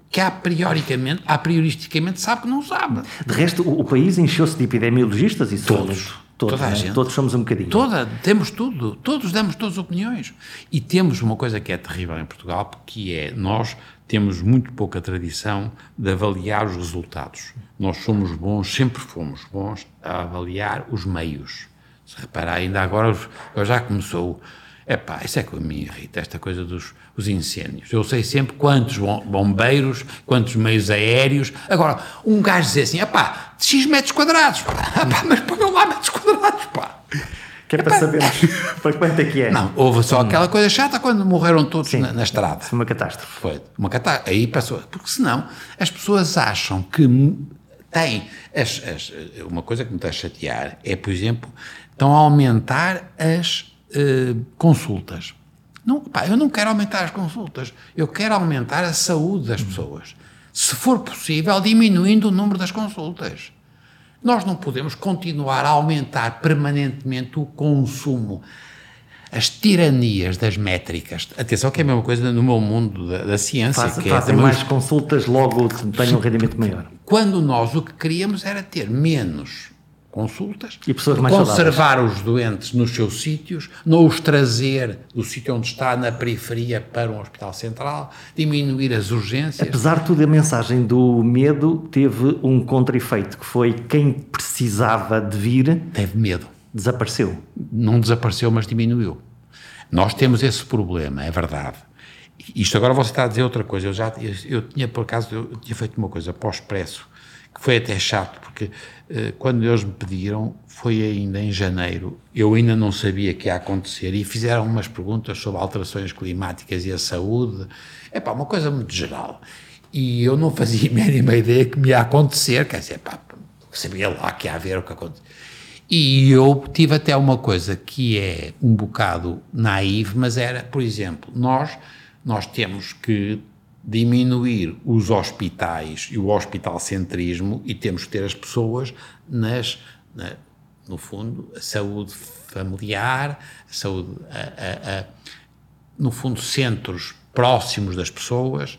que a prioricamente, a prioristicamente sabe que não sabe. De resto, o, o país encheu-se de epidemiologistas e todos. Todos, toda a né? gente. todos somos um bocadinho. Toda, temos tudo, todos damos todas as opiniões. E temos uma coisa que é terrível em Portugal, que é nós temos muito pouca tradição de avaliar os resultados. Nós somos bons, sempre fomos bons a avaliar os meios. Se reparar, ainda agora já começou é pá, isso é que me irrita, esta coisa dos os incêndios. Eu sei sempre quantos bombeiros, quantos meios aéreos. Agora, um gajo dizer assim, é pá, X metros quadrados, pá, pá mas ponham lá metros quadrados, pá. Que é para sabermos para quanto é que é. Não, houve só aquela coisa chata quando morreram todos Sim, na, na, estrada. Foi uma catástrofe. Foi uma catástrofe. Aí passou. Porque senão as pessoas acham que têm. As, as, uma coisa que me está a chatear é, por exemplo, estão a aumentar as eh, consultas. Não, pá, eu não quero aumentar as consultas, eu quero aumentar a saúde das pessoas. Se for possível, diminuindo o número das consultas. Nós não podemos continuar a aumentar permanentemente o consumo. As tiranias das métricas. Atenção, que é a mesma coisa no meu mundo da, da ciência. Faz, que é fazem é mais consultas, logo tenham um rendimento maior. Quando nós o que queríamos era ter menos consultas, e conservar saudáveis. os doentes nos seus sítios, não os trazer do sítio onde está na periferia para um hospital central, diminuir as urgências. Apesar de tudo, a mensagem do medo teve um contra-efeito, que foi quem precisava de vir... Teve medo. Desapareceu. Não desapareceu, mas diminuiu. Nós temos esse problema, é verdade. Isto agora você está a dizer outra coisa. Eu já eu, eu tinha, por acaso, eu tinha feito uma coisa pós-expresso, que foi até chato, porque quando eles me pediram, foi ainda em janeiro, eu ainda não sabia que ia acontecer e fizeram umas perguntas sobre alterações climáticas e a saúde. É pá, uma coisa muito geral. E eu não fazia a mínima ideia que me ia acontecer, quer dizer, pá, sabia lá que ia haver o que aconteceu. E eu tive até uma coisa que é um bocado naive, mas era, por exemplo, nós, nós temos que diminuir os hospitais e o hospitalcentrismo e temos que ter as pessoas nas, na, no fundo, a saúde familiar, a saúde, a, a, no fundo, centros próximos das pessoas,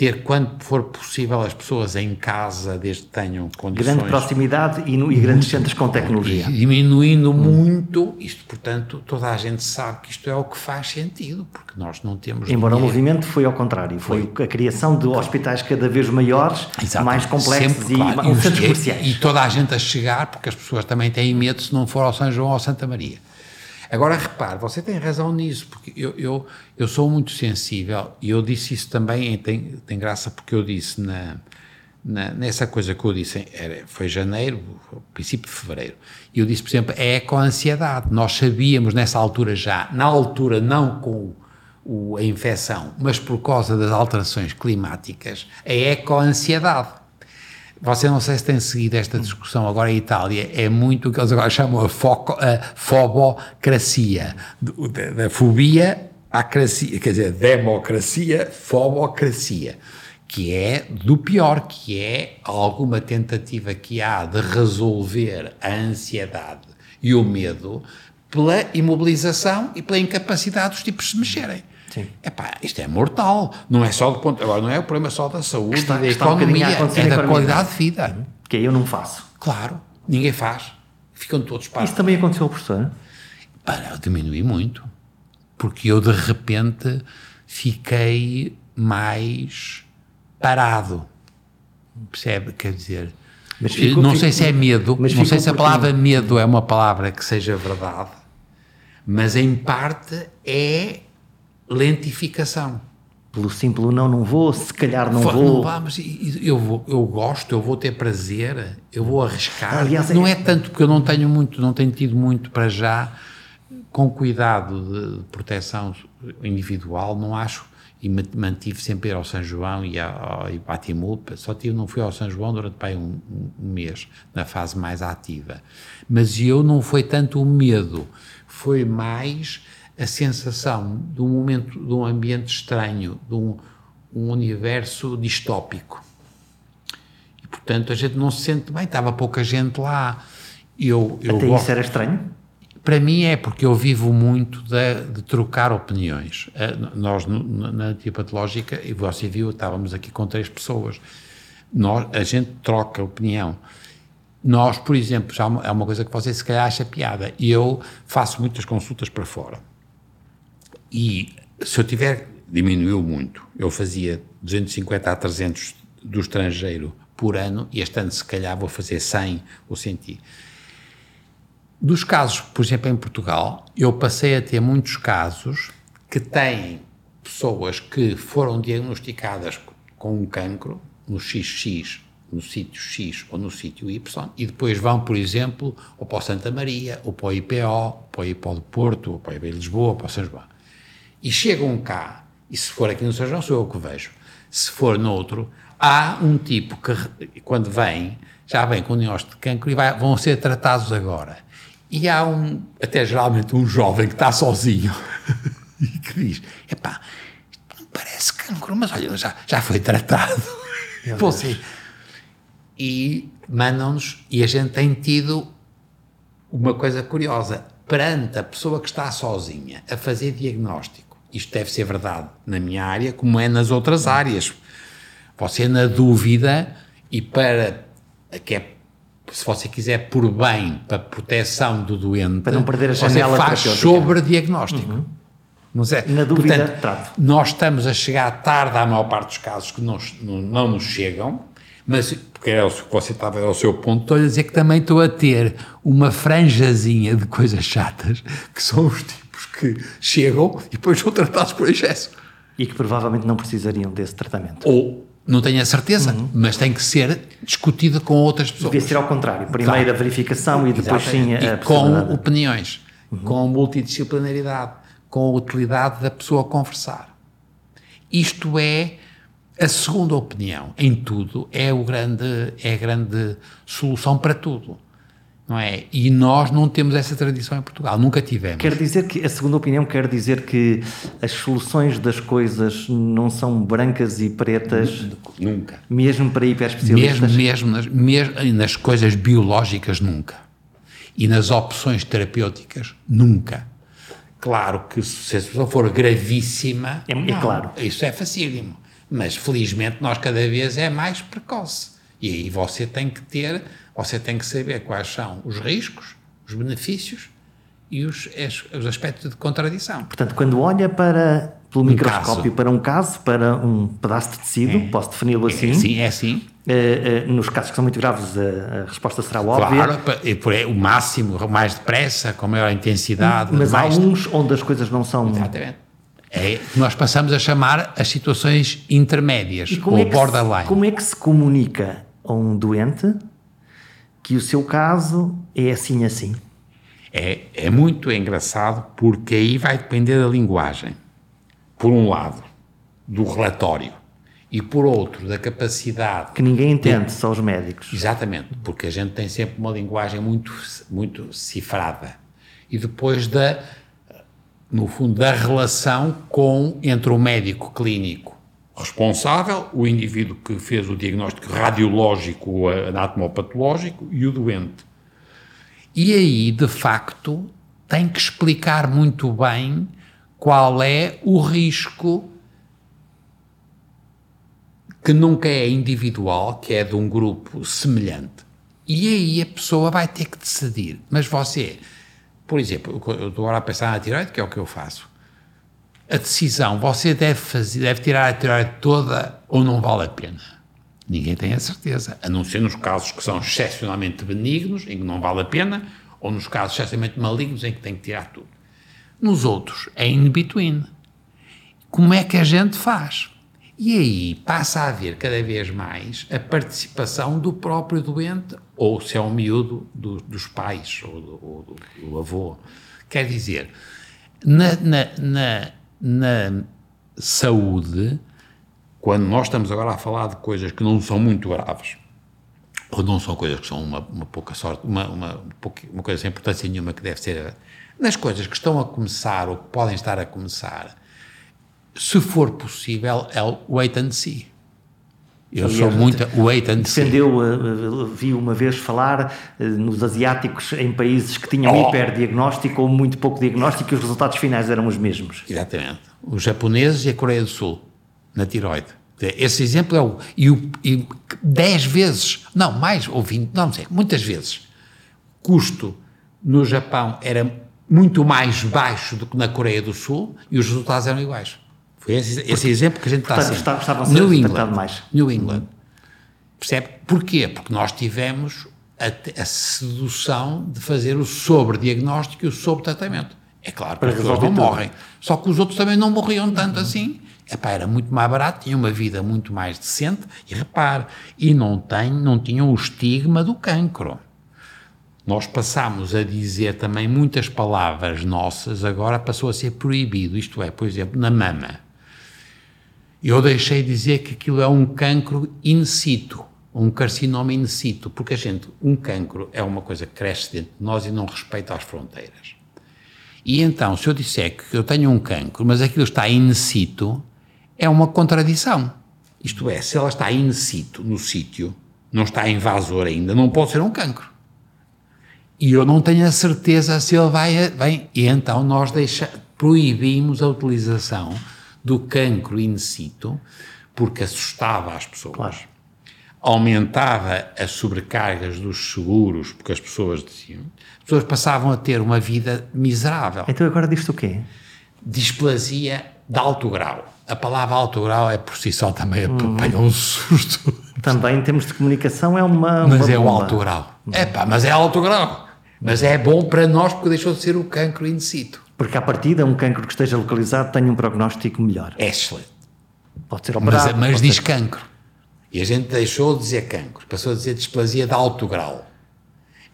ter, quando for possível, as pessoas em casa, desde que tenham condições... Grande proximidade e, no, e grandes centros com tecnologia. Diminuindo hum. muito, isto, portanto, toda a gente sabe que isto é o que faz sentido, porque nós não temos... Embora dinheiro. o movimento foi ao contrário, foi, foi, a criação de hospitais cada vez maiores, Exatamente. mais complexos Sempre, e, claro. e, centros comerciais. E toda a gente a chegar, porque as pessoas também têm medo se não for ao São João ou Santa Maria. Agora, repare, você tem razão nisso, porque eu, eu, eu sou muito sensível e eu disse isso também, tem, tem graça porque eu disse na, na, nessa coisa que eu disse, era, foi janeiro, princípio de fevereiro, e eu disse, por exemplo, é com a ansiedade. Nós sabíamos nessa altura já, na altura não com a infecção, mas por causa das alterações climáticas, a ecoansiedade. Você não sei se tem seguido esta discussão agora em Itália, é muito o que eles agora chamam a, foco, a fobocracia, da, fobia à cracia, quer dizer, democracia, fobocracia, que é do pior, que é alguma tentativa que há de resolver a ansiedade e o medo pela imobilização e pela incapacidade dos tipos de se mexerem. Sim. Epá, isto é mortal. Não é só do ponto. Agora, não é o problema só da saúde está, da economia, um é da qualidade de vida. Que eu não faço. Claro, ninguém faz. Ficam todos para. Isso também aconteceu ao professor? Para, eu diminui muito. Porque eu, de repente, fiquei mais parado. Percebe? Quer dizer, fico, não sei se é medo, não sei se a palavra medo é uma palavra que seja verdade, mas em parte é lentificação. Pelo simples não, não vou, se calhar não vou. Não vamos, eu, vou, eu gosto, eu vou ter prazer, eu vou arriscar. Aliás, não é... é tanto porque eu não tenho muito, não tenho tido muito para já, com cuidado de proteção individual, não acho e mantive sempre ir ao São João e ao, Timul, só tive, não fui ao São João durante bem um, um, mês, na fase mais ativa. Mas eu não foi tanto o medo, foi mais a sensação de um momento, de um ambiente estranho, de um, um universo distópico. E, portanto, a gente não se sente bem, estava pouca gente lá. Eu, eu Até gosto, isso era estranho? Para mim é porque eu vivo muito de, de trocar opiniões. Eh, nós, na antipatológica, e você viu, estávamos aqui com três pessoas. Nós, a gente troca opinião. Nós, por exemplo, já é uma coisa que você se calhar acha piada. Eu faço muitas consultas para fora. E se eu tiver, diminuiu muito. Eu fazia 250 a 300 do estrangeiro por ano e este ano, se calhar, vou fazer 100 ou 100. Dos casos, por exemplo, em Portugal, eu passei a ter muitos casos que têm pessoas que foram diagnosticadas com um cancro no XX, no sítio X ou no sítio Y, e depois vão, por exemplo, ou para o Santa Maria, ou para o IPO, ou para o IPO do Porto, ou para o IPO Lisboa, ou para o São João. E chegam cá, e se for aqui no São João, sou eu que vejo. Se for noutro, há um tipo que, quando vem, já vem com diagnóstico de cancro e vai, vão ser tratados agora e há um, até geralmente um jovem que está sozinho e que diz: epá, não parece cancro, mas olha, já, já foi tratado. Você. E mandam-nos, e a gente tem tido uma coisa curiosa, perante a pessoa que está sozinha a fazer diagnóstico, isto deve ser verdade na minha área, como é nas outras áreas. Você, na dúvida, e para que é se você quiser por bem, para proteção do doente, para não perder a janela você faz sobre diagnóstico. Uhum. Não sei. Na dúvida, Portanto, trato. Nós estamos a chegar tarde à maior parte dos casos que não, não, não nos chegam, mas, porque é o que você estava ao seu ponto, estou a dizer que também estou a ter uma franjazinha de coisas chatas, que são os que chegam e depois são tratados por excesso. E que provavelmente não precisariam desse tratamento. Ou não tenho a certeza, uhum. mas tem que ser discutida com outras pessoas. Devia ser ao contrário. Primeiro claro. a verificação e depois Exato. sim a e com opiniões, uhum. com multidisciplinaridade, com a utilidade da pessoa conversar. Isto é a segunda opinião em tudo, é, o grande, é a grande solução para tudo não é? E nós não temos essa tradição em Portugal, nunca tivemos. Quer dizer que, a segunda opinião, quer dizer que as soluções das coisas não são brancas e pretas? Nunca. Mesmo para hiperespecialistas? Mesmo, mesmo, nas, mesmo nas coisas biológicas, nunca. E nas opções terapêuticas, nunca. Claro que se a pessoa for gravíssima, é, é claro. isso é facílimo. Mas felizmente nós cada vez é mais precoce. E aí você tem que ter você tem que saber quais são os riscos, os benefícios e os, os aspectos de contradição. Portanto, quando olha para pelo um microscópio caso. para um caso, para um pedaço de tecido, é. posso defini-lo é, assim. É, sim, é assim. Nos casos que são muito graves, a, a resposta será óbvia. Claro, e por o máximo, mais depressa, com maior intensidade. Mas há uns onde as coisas não são. Exatamente. É, nós passamos a chamar as situações intermédias, ou é borderline. Se, como é que se comunica a um doente que o seu caso é assim assim. É, é muito engraçado porque aí vai depender da linguagem. Por um lado, do relatório e por outro, da capacidade. Que ninguém entende, de... só os médicos. Exatamente, porque a gente tem sempre uma linguagem muito, muito cifrada. E depois da, no fundo, da relação com, entre o médico clínico responsável, o indivíduo que fez o diagnóstico radiológico ou anatomopatológico e o doente. E aí, de facto, tem que explicar muito bem qual é o risco que nunca é individual, que é de um grupo semelhante. E aí a pessoa vai ter que decidir. Mas você, por exemplo, eu estou agora a pensar na tiroide, que é o que eu faço. A decisão, você deve, fazer, deve tirar a tiroide toda ou não vale a pena? Ninguém tem a certeza, a não ser nos casos que são excepcionalmente benignos, em que não vale a pena, ou nos casos excepcionalmente malignos, em que tem que tirar tudo. Nos outros, é in between. Como é que a gente faz? E aí passa a haver cada vez mais a participação do próprio doente, ou se é um miúdo, do, dos pais ou do, ou do, do, avô. Quer dizer, na, na, na, na saúde, quando nós estamos agora a falar de coisas que não são muito graves, ou não são coisas que são uma, uma pouca sorte, uma, uma, uma coisa sem importância nenhuma que deve ser. Nas coisas que estão a começar ou que podem estar a começar, se for possível, é o wait and see. Eu Aliás, sou muito wait and. Defendeu, uh, vi uma vez falar uh, nos asiáticos em países que tinham oh. hiperdiagnóstico ou muito pouco diagnóstico e os resultados finais eram os mesmos. Exatamente. Os japoneses e a Coreia do Sul, na tiroide. Esse exemplo é o. E, o, e 10 vezes, não, mais, ou 20, não sei, muitas vezes. Custo no Japão era muito mais baixo do que na Coreia do Sul e os resultados eram iguais. Foi esse, esse exemplo que a gente está a ser. Ser New England, mais. New England. Percebe? Porquê? Porque nós tivemos a, a sedução de fazer o sobrediagnóstico e o sobretratamento. É claro que as pessoas não morrem. Só que os outros também não morriam tanto uhum. assim. Epá, era muito mais barato, tinham uma vida muito mais decente e repare, e não, tem, não tinham o estigma do cancro. Nós passámos a dizer também muitas palavras nossas, agora passou a ser proibido, isto é, por exemplo, na mama. Eu deixei de dizer que aquilo é um cancro in situ, um carcinoma in situ, porque a gente, um cancro é uma coisa que cresce dentro de nós e não respeita as fronteiras. E então, se eu disser que eu tenho um cancro, mas aquilo está in situ, é uma contradição. Isto é, se ela está in situ, no sítio, não está invasor ainda, não pode ser um cancro. E eu não tenho a certeza se ele vai. Bem, e então nós deixa, proibimos a utilização do cancro in situ, porque assustava as pessoas. Claro. Aumentava as sobrecargas dos seguros, porque as pessoas diziam. As pessoas passavam a ter uma vida miserável. Então agora diz-te o quê? Displasia de alto grau. A palavra alto grau é por si só também hum. apanha um susto. Também em termos de comunicação é uma. Mas uma é o alto grau. É pá, mas é alto grau. Mas é bom para nós porque deixou de ser o cancro in situ. Porque, à partida, um cancro que esteja localizado tem um prognóstico melhor. É excelente. Pode ser operado. Mas, mas diz ser... cancro. E a gente deixou de dizer cancro, passou a dizer displasia de alto grau.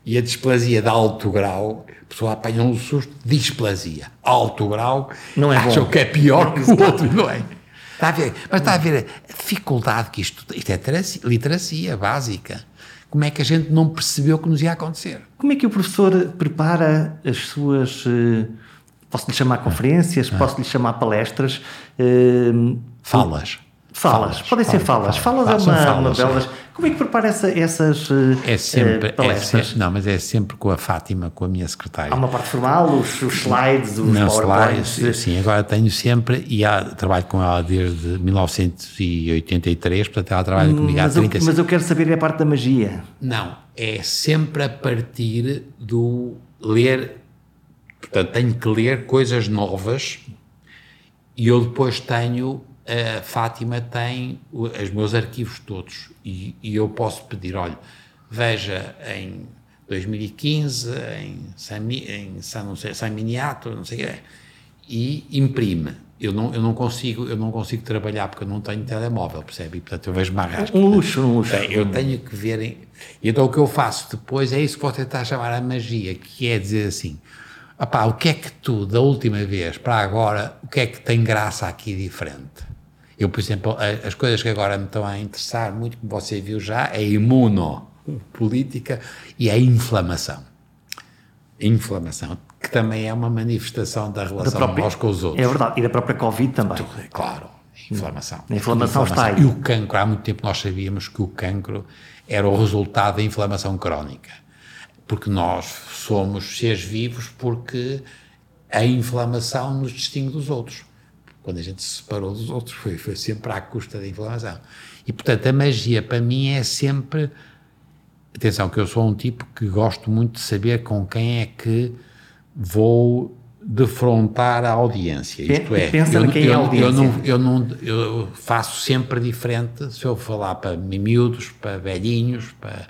E a displasia de alto grau, a pessoa apanha um susto, displasia. Alto grau, não é acham bom. que é pior que o outro, não é? Está a ver? Mas está a ver a dificuldade que isto, isto é literacia básica. Como é que a gente não percebeu que nos ia acontecer? Como é que o professor prepara as suas eh, posso lhe chamar conferências, ah. posso lhe chamar palestras. Uh, falas. Falas, podem ser falas. Falas, falas é uma, falas, uma belas. Como é que prepara essa, essas é sempre, uh, palestras? É, não, mas é sempre com a Fátima, com a minha secretária. Há uma parte formal, os, os slides, os não, slides, sim, agora tenho sempre, e há, trabalho com ela desde 1983, portanto ela trabalha hum, comigo há 35 Mas eu quero saber a parte da magia. Não, é sempre a partir do ler Portanto, tenho que ler coisas novas e eu depois tenho. A Fátima tem os meus arquivos todos e, e eu posso pedir: olha, veja em 2015 em San, em San, não sei, San Miniato, não sei o quê, e imprime. Eu não, eu não consigo eu não consigo trabalhar porque eu não tenho telemóvel, percebe? E, portanto, eu vejo mais Um luxo, um luxo. Eu tenho que ver. Então, o que eu faço depois é isso que vou tentar chamar a magia, que é dizer assim: Epá, o que é que tu, da última vez para agora, o que é que tem graça aqui diferente? Eu, por exemplo, as coisas que agora me estão a interessar muito, como você viu já, é a imunopolítica e a inflamação. Inflamação, que também é uma manifestação da relação própria, nós com os outros. É verdade, e da própria Covid também. Tudo, claro. Inflamação. A inflamação, está aí. E o cancro, há muito tempo nós sabíamos que o cancro era o resultado da inflamação crónica. Porque nós somos seres vivos porque a inflamação nos distingue dos outros. Quando a gente se separou dos outros, foi, foi sempre à custa da inflamação. E, portanto, a magia para mim é sempre. Atenção, que eu sou um tipo que gosto muito de saber com quem é que vou defrontar a audiência. Isto é, Pensa eu, quem eu, é a audiência. Eu, não, eu, não, eu faço sempre diferente se eu falar para miúdos, para velhinhos, para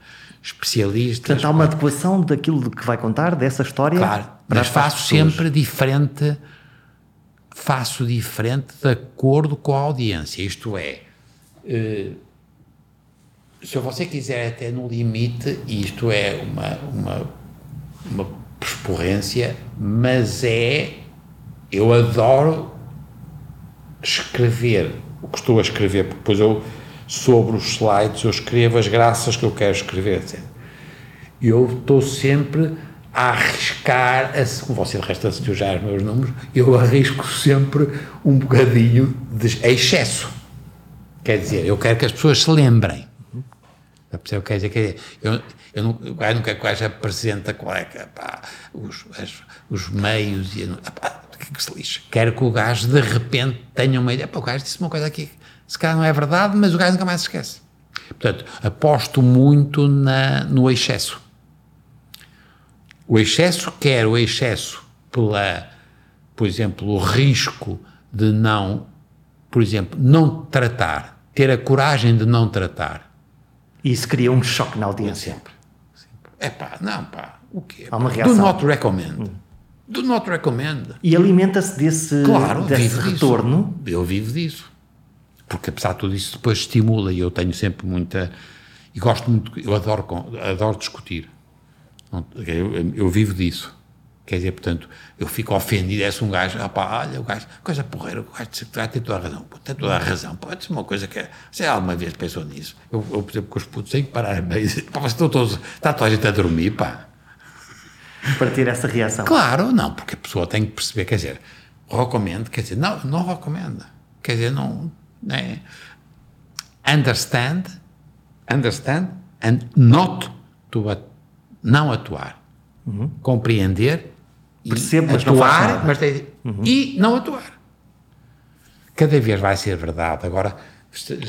especialistas. Portanto, há uma adequação daquilo que vai contar, dessa história. Claro, mas as faço sempre diferente, faço diferente de acordo com a audiência. Isto é, eh, se você quiser até no limite, e isto é uma, uma, uma persporrência, mas é, eu adoro escrever o que estou a escrever, porque depois eu, sobre os slides, eu escrevo as graças que eu quero escrever, etc. Eu estou sempre a arriscar, a, você resto assistiu já os meus números, eu arrisco sempre um bocadinho de excesso. Quer dizer, eu quero que as pessoas se lembrem. Perceber o que quer dizer? Quer dizer, eu, eu não, gajo não quer que o gajo apresente qual é que, os, os meios e pá, que, que se. Quero que o gajo de repente tenha uma ideia. Pá, o gajo disse uma coisa aqui, se calhar não é verdade, mas o gajo nunca mais se esquece. Portanto, aposto muito na, no excesso. O excesso, quer o excesso pela, por exemplo, o risco de não, por exemplo, não tratar, ter a coragem de não tratar. E isso cria um choque na audiência. Sempre. sempre. É pá, não pá, o quê? Há uma Do reação. not recommend. Do not recommend. E alimenta-se desse, Claro, desse vivo retorno. disso. Eu vivo disso. Porque apesar de tudo isso depois estimula e eu tenho sempre muita e gosto muito, eu adoro, adoro discutir. Eu, eu vivo disso. Quer dizer, portanto, eu fico ofendido, é se um gajo, ah pá, olha, o gajo, coisa porreira, o gajo vai ter toda a razão, pô, tem toda a razão, pode ser uma coisa que, você alguma vez pensou nisso? Eu, eu por exemplo, com os putos, tenho que parar a meio dizer, pá, vocês estão todos, está toda a gente a dormir, pá. para ter essa reação. Claro, não, porque a pessoa tem que perceber, quer dizer, recomendo, quer dizer, não, não recomenda. Quer dizer, não, né? Understand, understand and not to at- não atuar. Compreender e Percebo, mas não atuar, nada. mas tem- e não atuar. Cada vez vai ser verdade. Agora,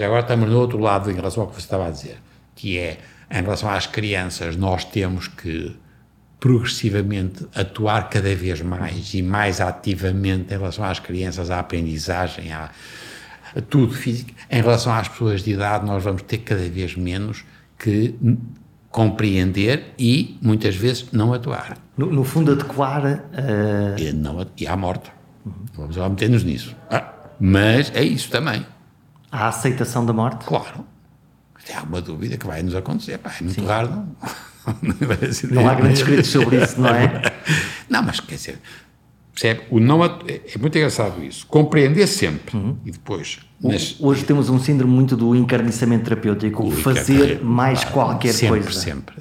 agora estamos no outro lado em relação ao que você estava a dizer, que é, em relação às crianças, nós temos que progressivamente atuar cada vez mais e mais ativamente em relação às crianças, à aprendizagem, à, a tudo físico. Em relação às pessoas de idade, nós vamos ter cada vez menos que compreender e, muitas vezes, não atuar. No, no fundo, adequar eh, E, não, e à morte. Vamos lá meter-nos nisso. Ah, mas é isso também. a aceitação da morte. Claro. Se há uma dúvida que vai nos acontecer, pá, é muito raro, não. Não há grandes escritos sobre isso, não é? Não, mas quer dizer, percebe? O não é é muito engraçado isso. Compreender sempre e depois. Nas, Hoje temos um síndrome muito do encarniçamento terapêutico, Ui, fazer mais qualquer sempre, coisa. Sempre,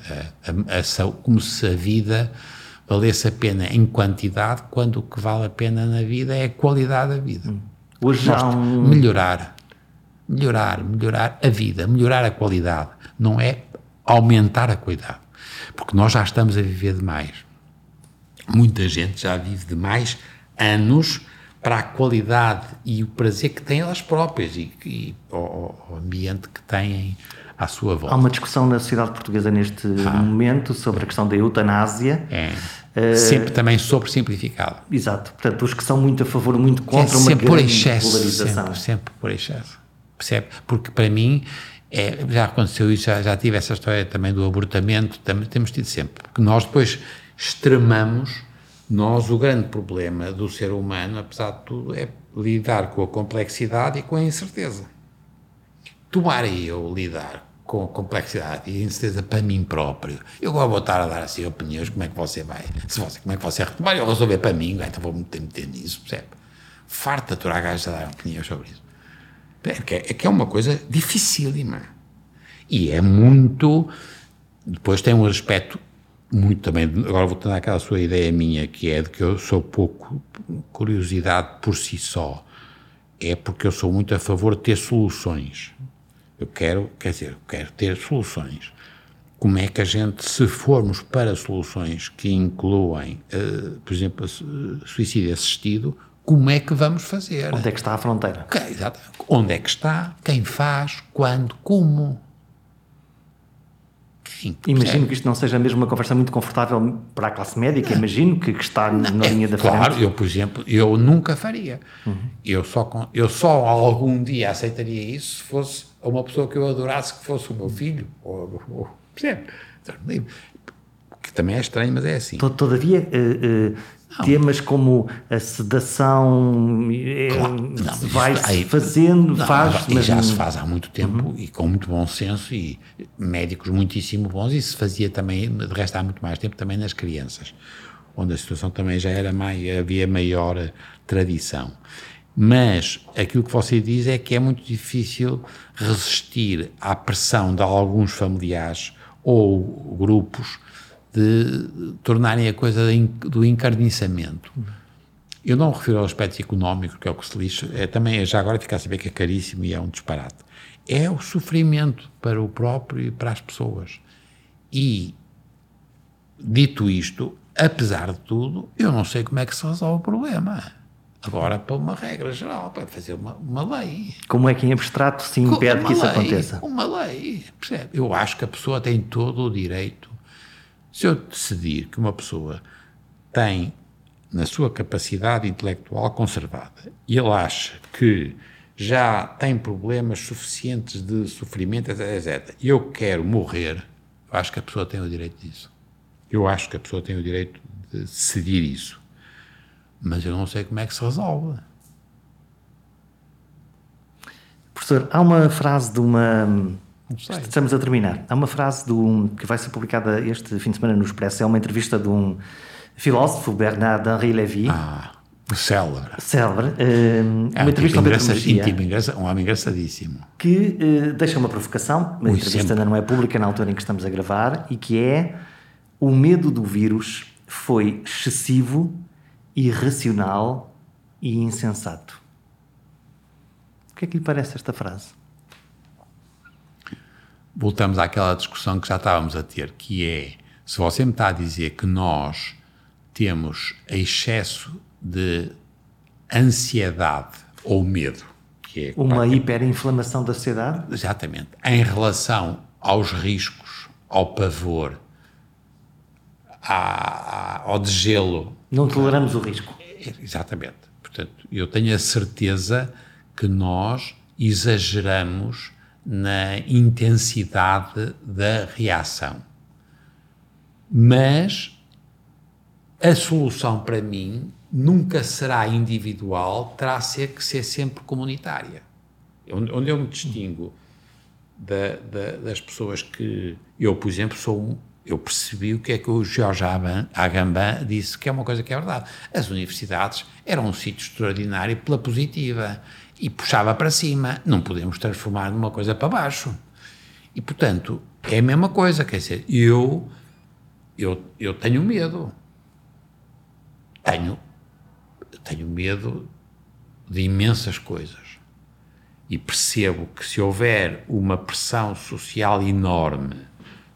sau- como se a vida valesse a pena em quantidade, quando o que vale a pena na vida é a qualidade da vida. Hoje há um, Melhorar, melhorar, melhorar a vida, melhorar a qualidade. Não é aumentar a qualidade. Porque nós já estamos a viver demais. Muita gente já vive demais anos para a qualidade e o prazer que têm elas próprias e, e o, o ambiente que têm à sua há volta. uma discussão na sociedade portuguesa neste momento sobre a questão da eutanásia. É. Sempre também sobre simplificado. Exato. Portanto, os que são muito a favor, muito é contra uma sempre por grande excesso, polarização. sempre, sempre por excesso. Percebe? Porque para mim, é, já aconteceu isso, já, já tive essa história também do abortamento, tam, temos tido sempre. Porque nós depois extremamos, nós o grande problema do ser humano, apesar de tudo, é lidar com a complexidade e com a incerteza. Tomara eu lidar com a complexidade e a incerteza para mim próprio. Eu vou estar a dar assim opiniões, como é que você vai, se você, como é que você vai eu resolver para mim, então vou meter, meter nisso, percebe? Farta de aturar gajos a dar opiniões sobre isso. É é, é que é uma coisa dificílima. E é muito. Depois tem um aspecto muito também. Agora vou tornar aquela sua ideia minha, que é de que eu sou pouco curiosidade por si só. é porque eu sou muito a favor de ter soluções. Eu quero, quer dizer, quero ter soluções. Como é que a gente, se formos para soluções que incluem, uh, por exemplo, suicídio assistido, como é que vamos fazer? Onde é que está a fronteira? Okay, exato. Onde é que está? Quem faz? Quando? Como? Sim, imagino que isto não seja mesmo uma conversa muito confortável para a classe médica, não. imagino que, que está não, na linha da frente. Claro, eu, por exemplo, eu nunca faria. Uhum. Eu, só, eu só algum dia aceitaria isso se fosse uma pessoa que eu adorasse que fosse o meu filho, ou, ou percebe? Que também é estranho, mas é assim. Todavia, uh, uh, temas como a sedação é, claro, vai-se fazendo, não, faz. Mas já se faz há muito tempo uhum. e com muito bom senso e médicos muitíssimo bons e se fazia também, de resto há muito mais tempo, também nas crianças, onde a situação também já era mais, havia maior tradição. Mas aquilo que você diz é que é muito difícil resistir à pressão de alguns familiares ou grupos de tornarem a coisa do encarniçamento. Eu não refiro ao aspecto económico, que é o que se lixa, é, também, já agora ficar a saber que é caríssimo e é um disparate. É o sofrimento para o próprio e para as pessoas. E, dito isto, apesar de tudo, eu não sei como é que se resolve o problema. Agora, para uma regra geral, para fazer uma, uma lei. Como é que em abstrato se impede que isso lei, aconteça? Uma lei, percebe? Eu acho que a pessoa tem todo o direito se eu decidir que uma pessoa tem na sua capacidade intelectual conservada e ele acha que já tem problemas suficientes de sofrimento, etc., eu quero morrer, eu acho que a pessoa tem o direito disso. Eu acho que a pessoa tem o direito de decidir isso. Mas eu não sei como é que se resolve. Professor, há uma frase de uma Estamos a terminar. Há uma frase do, que vai ser publicada este fim de semana no Expresso. É uma entrevista de um filósofo, Bernard Henri Lévy. Ah, célebre. Célebre. Uh, é uma entrevista íntimo, engraça, um homem engraçadíssimo. Que uh, deixa uma provocação. A entrevista sempre. ainda não é pública na altura em que estamos a gravar. E que é o medo do vírus foi excessivo, irracional e insensato. O que é que lhe parece esta frase? Voltamos àquela discussão que já estávamos a ter, que é, se você me está a dizer que nós temos excesso de ansiedade ou medo, que é... Uma hiperinflamação da sociedade? Exatamente. Em relação aos riscos, ao pavor, à, ao degelo... Não toleramos o risco. Exatamente. Portanto, eu tenho a certeza que nós exageramos na intensidade da reação. Mas a solução para mim nunca será individual, terá ser que ser sempre comunitária. Onde eu me distingo da, da, das pessoas que eu, por exemplo, sou eu percebi o que é que o Jorge Agamben disse, que é uma coisa que é verdade. As universidades eram um sítio extraordinário pela positiva e puxava para cima. Não podemos transformar numa coisa para baixo. E, portanto, é a mesma coisa. Quer dizer, eu, eu, eu tenho medo. Tenho, tenho medo de imensas coisas. E percebo que se houver uma pressão social enorme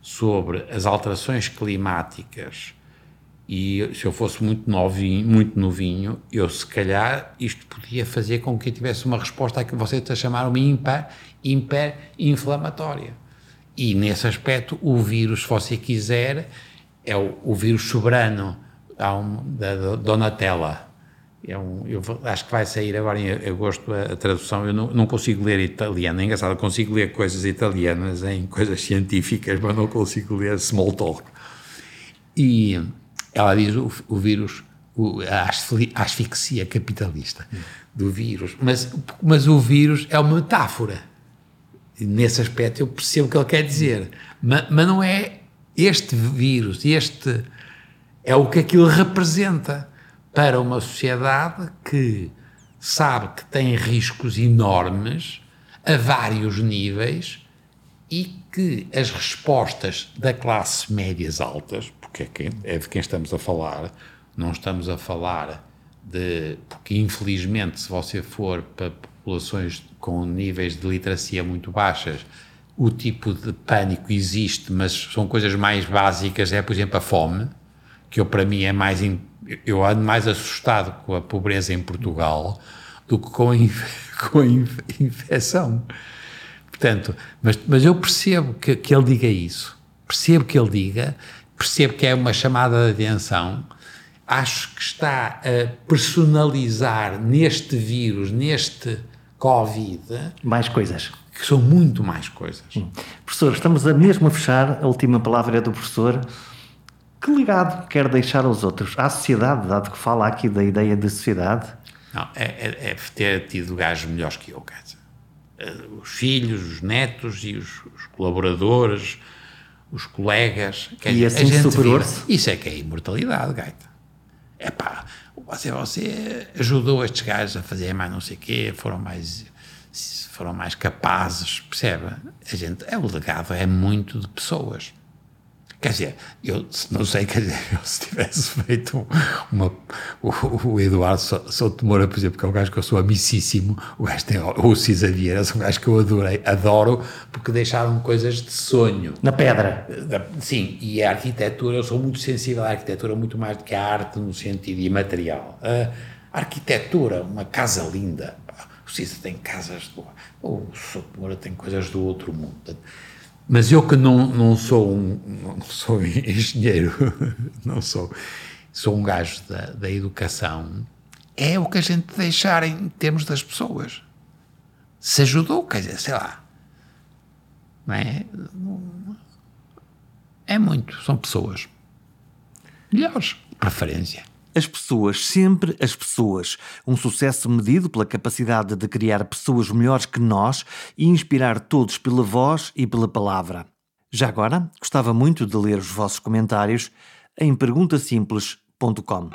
sobre as alterações climáticas e se eu fosse muito novinho, muito novinho, eu se calhar isto podia fazer com que eu tivesse uma resposta a que você está a chamar uma hiper, hiper-inflamatória. E nesse aspecto, o vírus, se você quiser, é o, o vírus soberano da, da Donatella. É um, eu acho que vai sair agora em agosto a, a tradução. Eu não, não, consigo ler italiano. É engraçado, consigo ler coisas italianas em coisas científicas, mas não consigo ler small talk. E ela diz o, o vírus, o, a asfixia capitalista do vírus, mas, mas o vírus é uma metáfora. Nesse aspecto eu percebo o que ele quer dizer. Mas, mas não é este vírus, este é o que aquilo representa para uma sociedade que sabe que tem riscos enormes a vários níveis e que as respostas da classe médias altas, porque é, quem, é de quem estamos a falar, não estamos a falar de, porque infelizmente, se você for para populações com níveis de literacia muito baixas, o tipo de pânico existe, mas são coisas mais básicas, é por exemplo a fome, que eu para mim é mais, eu ando mais assustado com a pobreza em Portugal do que com a, com a infecção. Portanto, mas, mas eu percebo que, que ele diga isso, percebo que ele diga, percebo que é uma chamada de atenção, acho que está a personalizar neste vírus, neste Covid. Mais coisas. Que são muito mais coisas. Hum. Professor, estamos a mesmo a fechar, a última palavra é do professor. Que legado quer deixar aos outros? À sociedade, dado que fala aqui da ideia de sociedade? Não, é, é, é ter tido gajos melhores que eu, quer dizer. Eh, os filhos, os netos e os, os colaboradores, os colegas. e dizer, assim superou Isso é que é imortalidade, gaita. É pá, você, você ajudou estes gajos a fazer mais não sei o quê, foram mais foram mais capazes, percebe? A gente, é o legado, é muito de pessoas. Quer dizer, eu não sei, quer dizer, eu, se tivesse feito uma. O, o Eduardo Moura, por exemplo, que é um gajo que eu sou amicíssimo, o gajo tem. O Cisa Vieira, são um gajo que eu adorei, adoro, porque deixaram coisas de sonho. Na pedra. Sim, e a arquitetura, eu sou muito sensível à arquitetura, muito mais do que à arte no sentido imaterial. A arquitetura, uma casa linda. O Cisa tem casas do. O Moura tem coisas do outro mundo. Mas eu que não, não sou um não sou engenheiro, não sou, sou um gajo da, da educação, é o que a gente deixar em termos das pessoas. Se ajudou, quer dizer, sei lá. Não é? É muito, são pessoas. Melhores, preferência. As pessoas, sempre as pessoas. Um sucesso medido pela capacidade de criar pessoas melhores que nós e inspirar todos pela voz e pela palavra. Já agora, gostava muito de ler os vossos comentários em perguntasimples.com.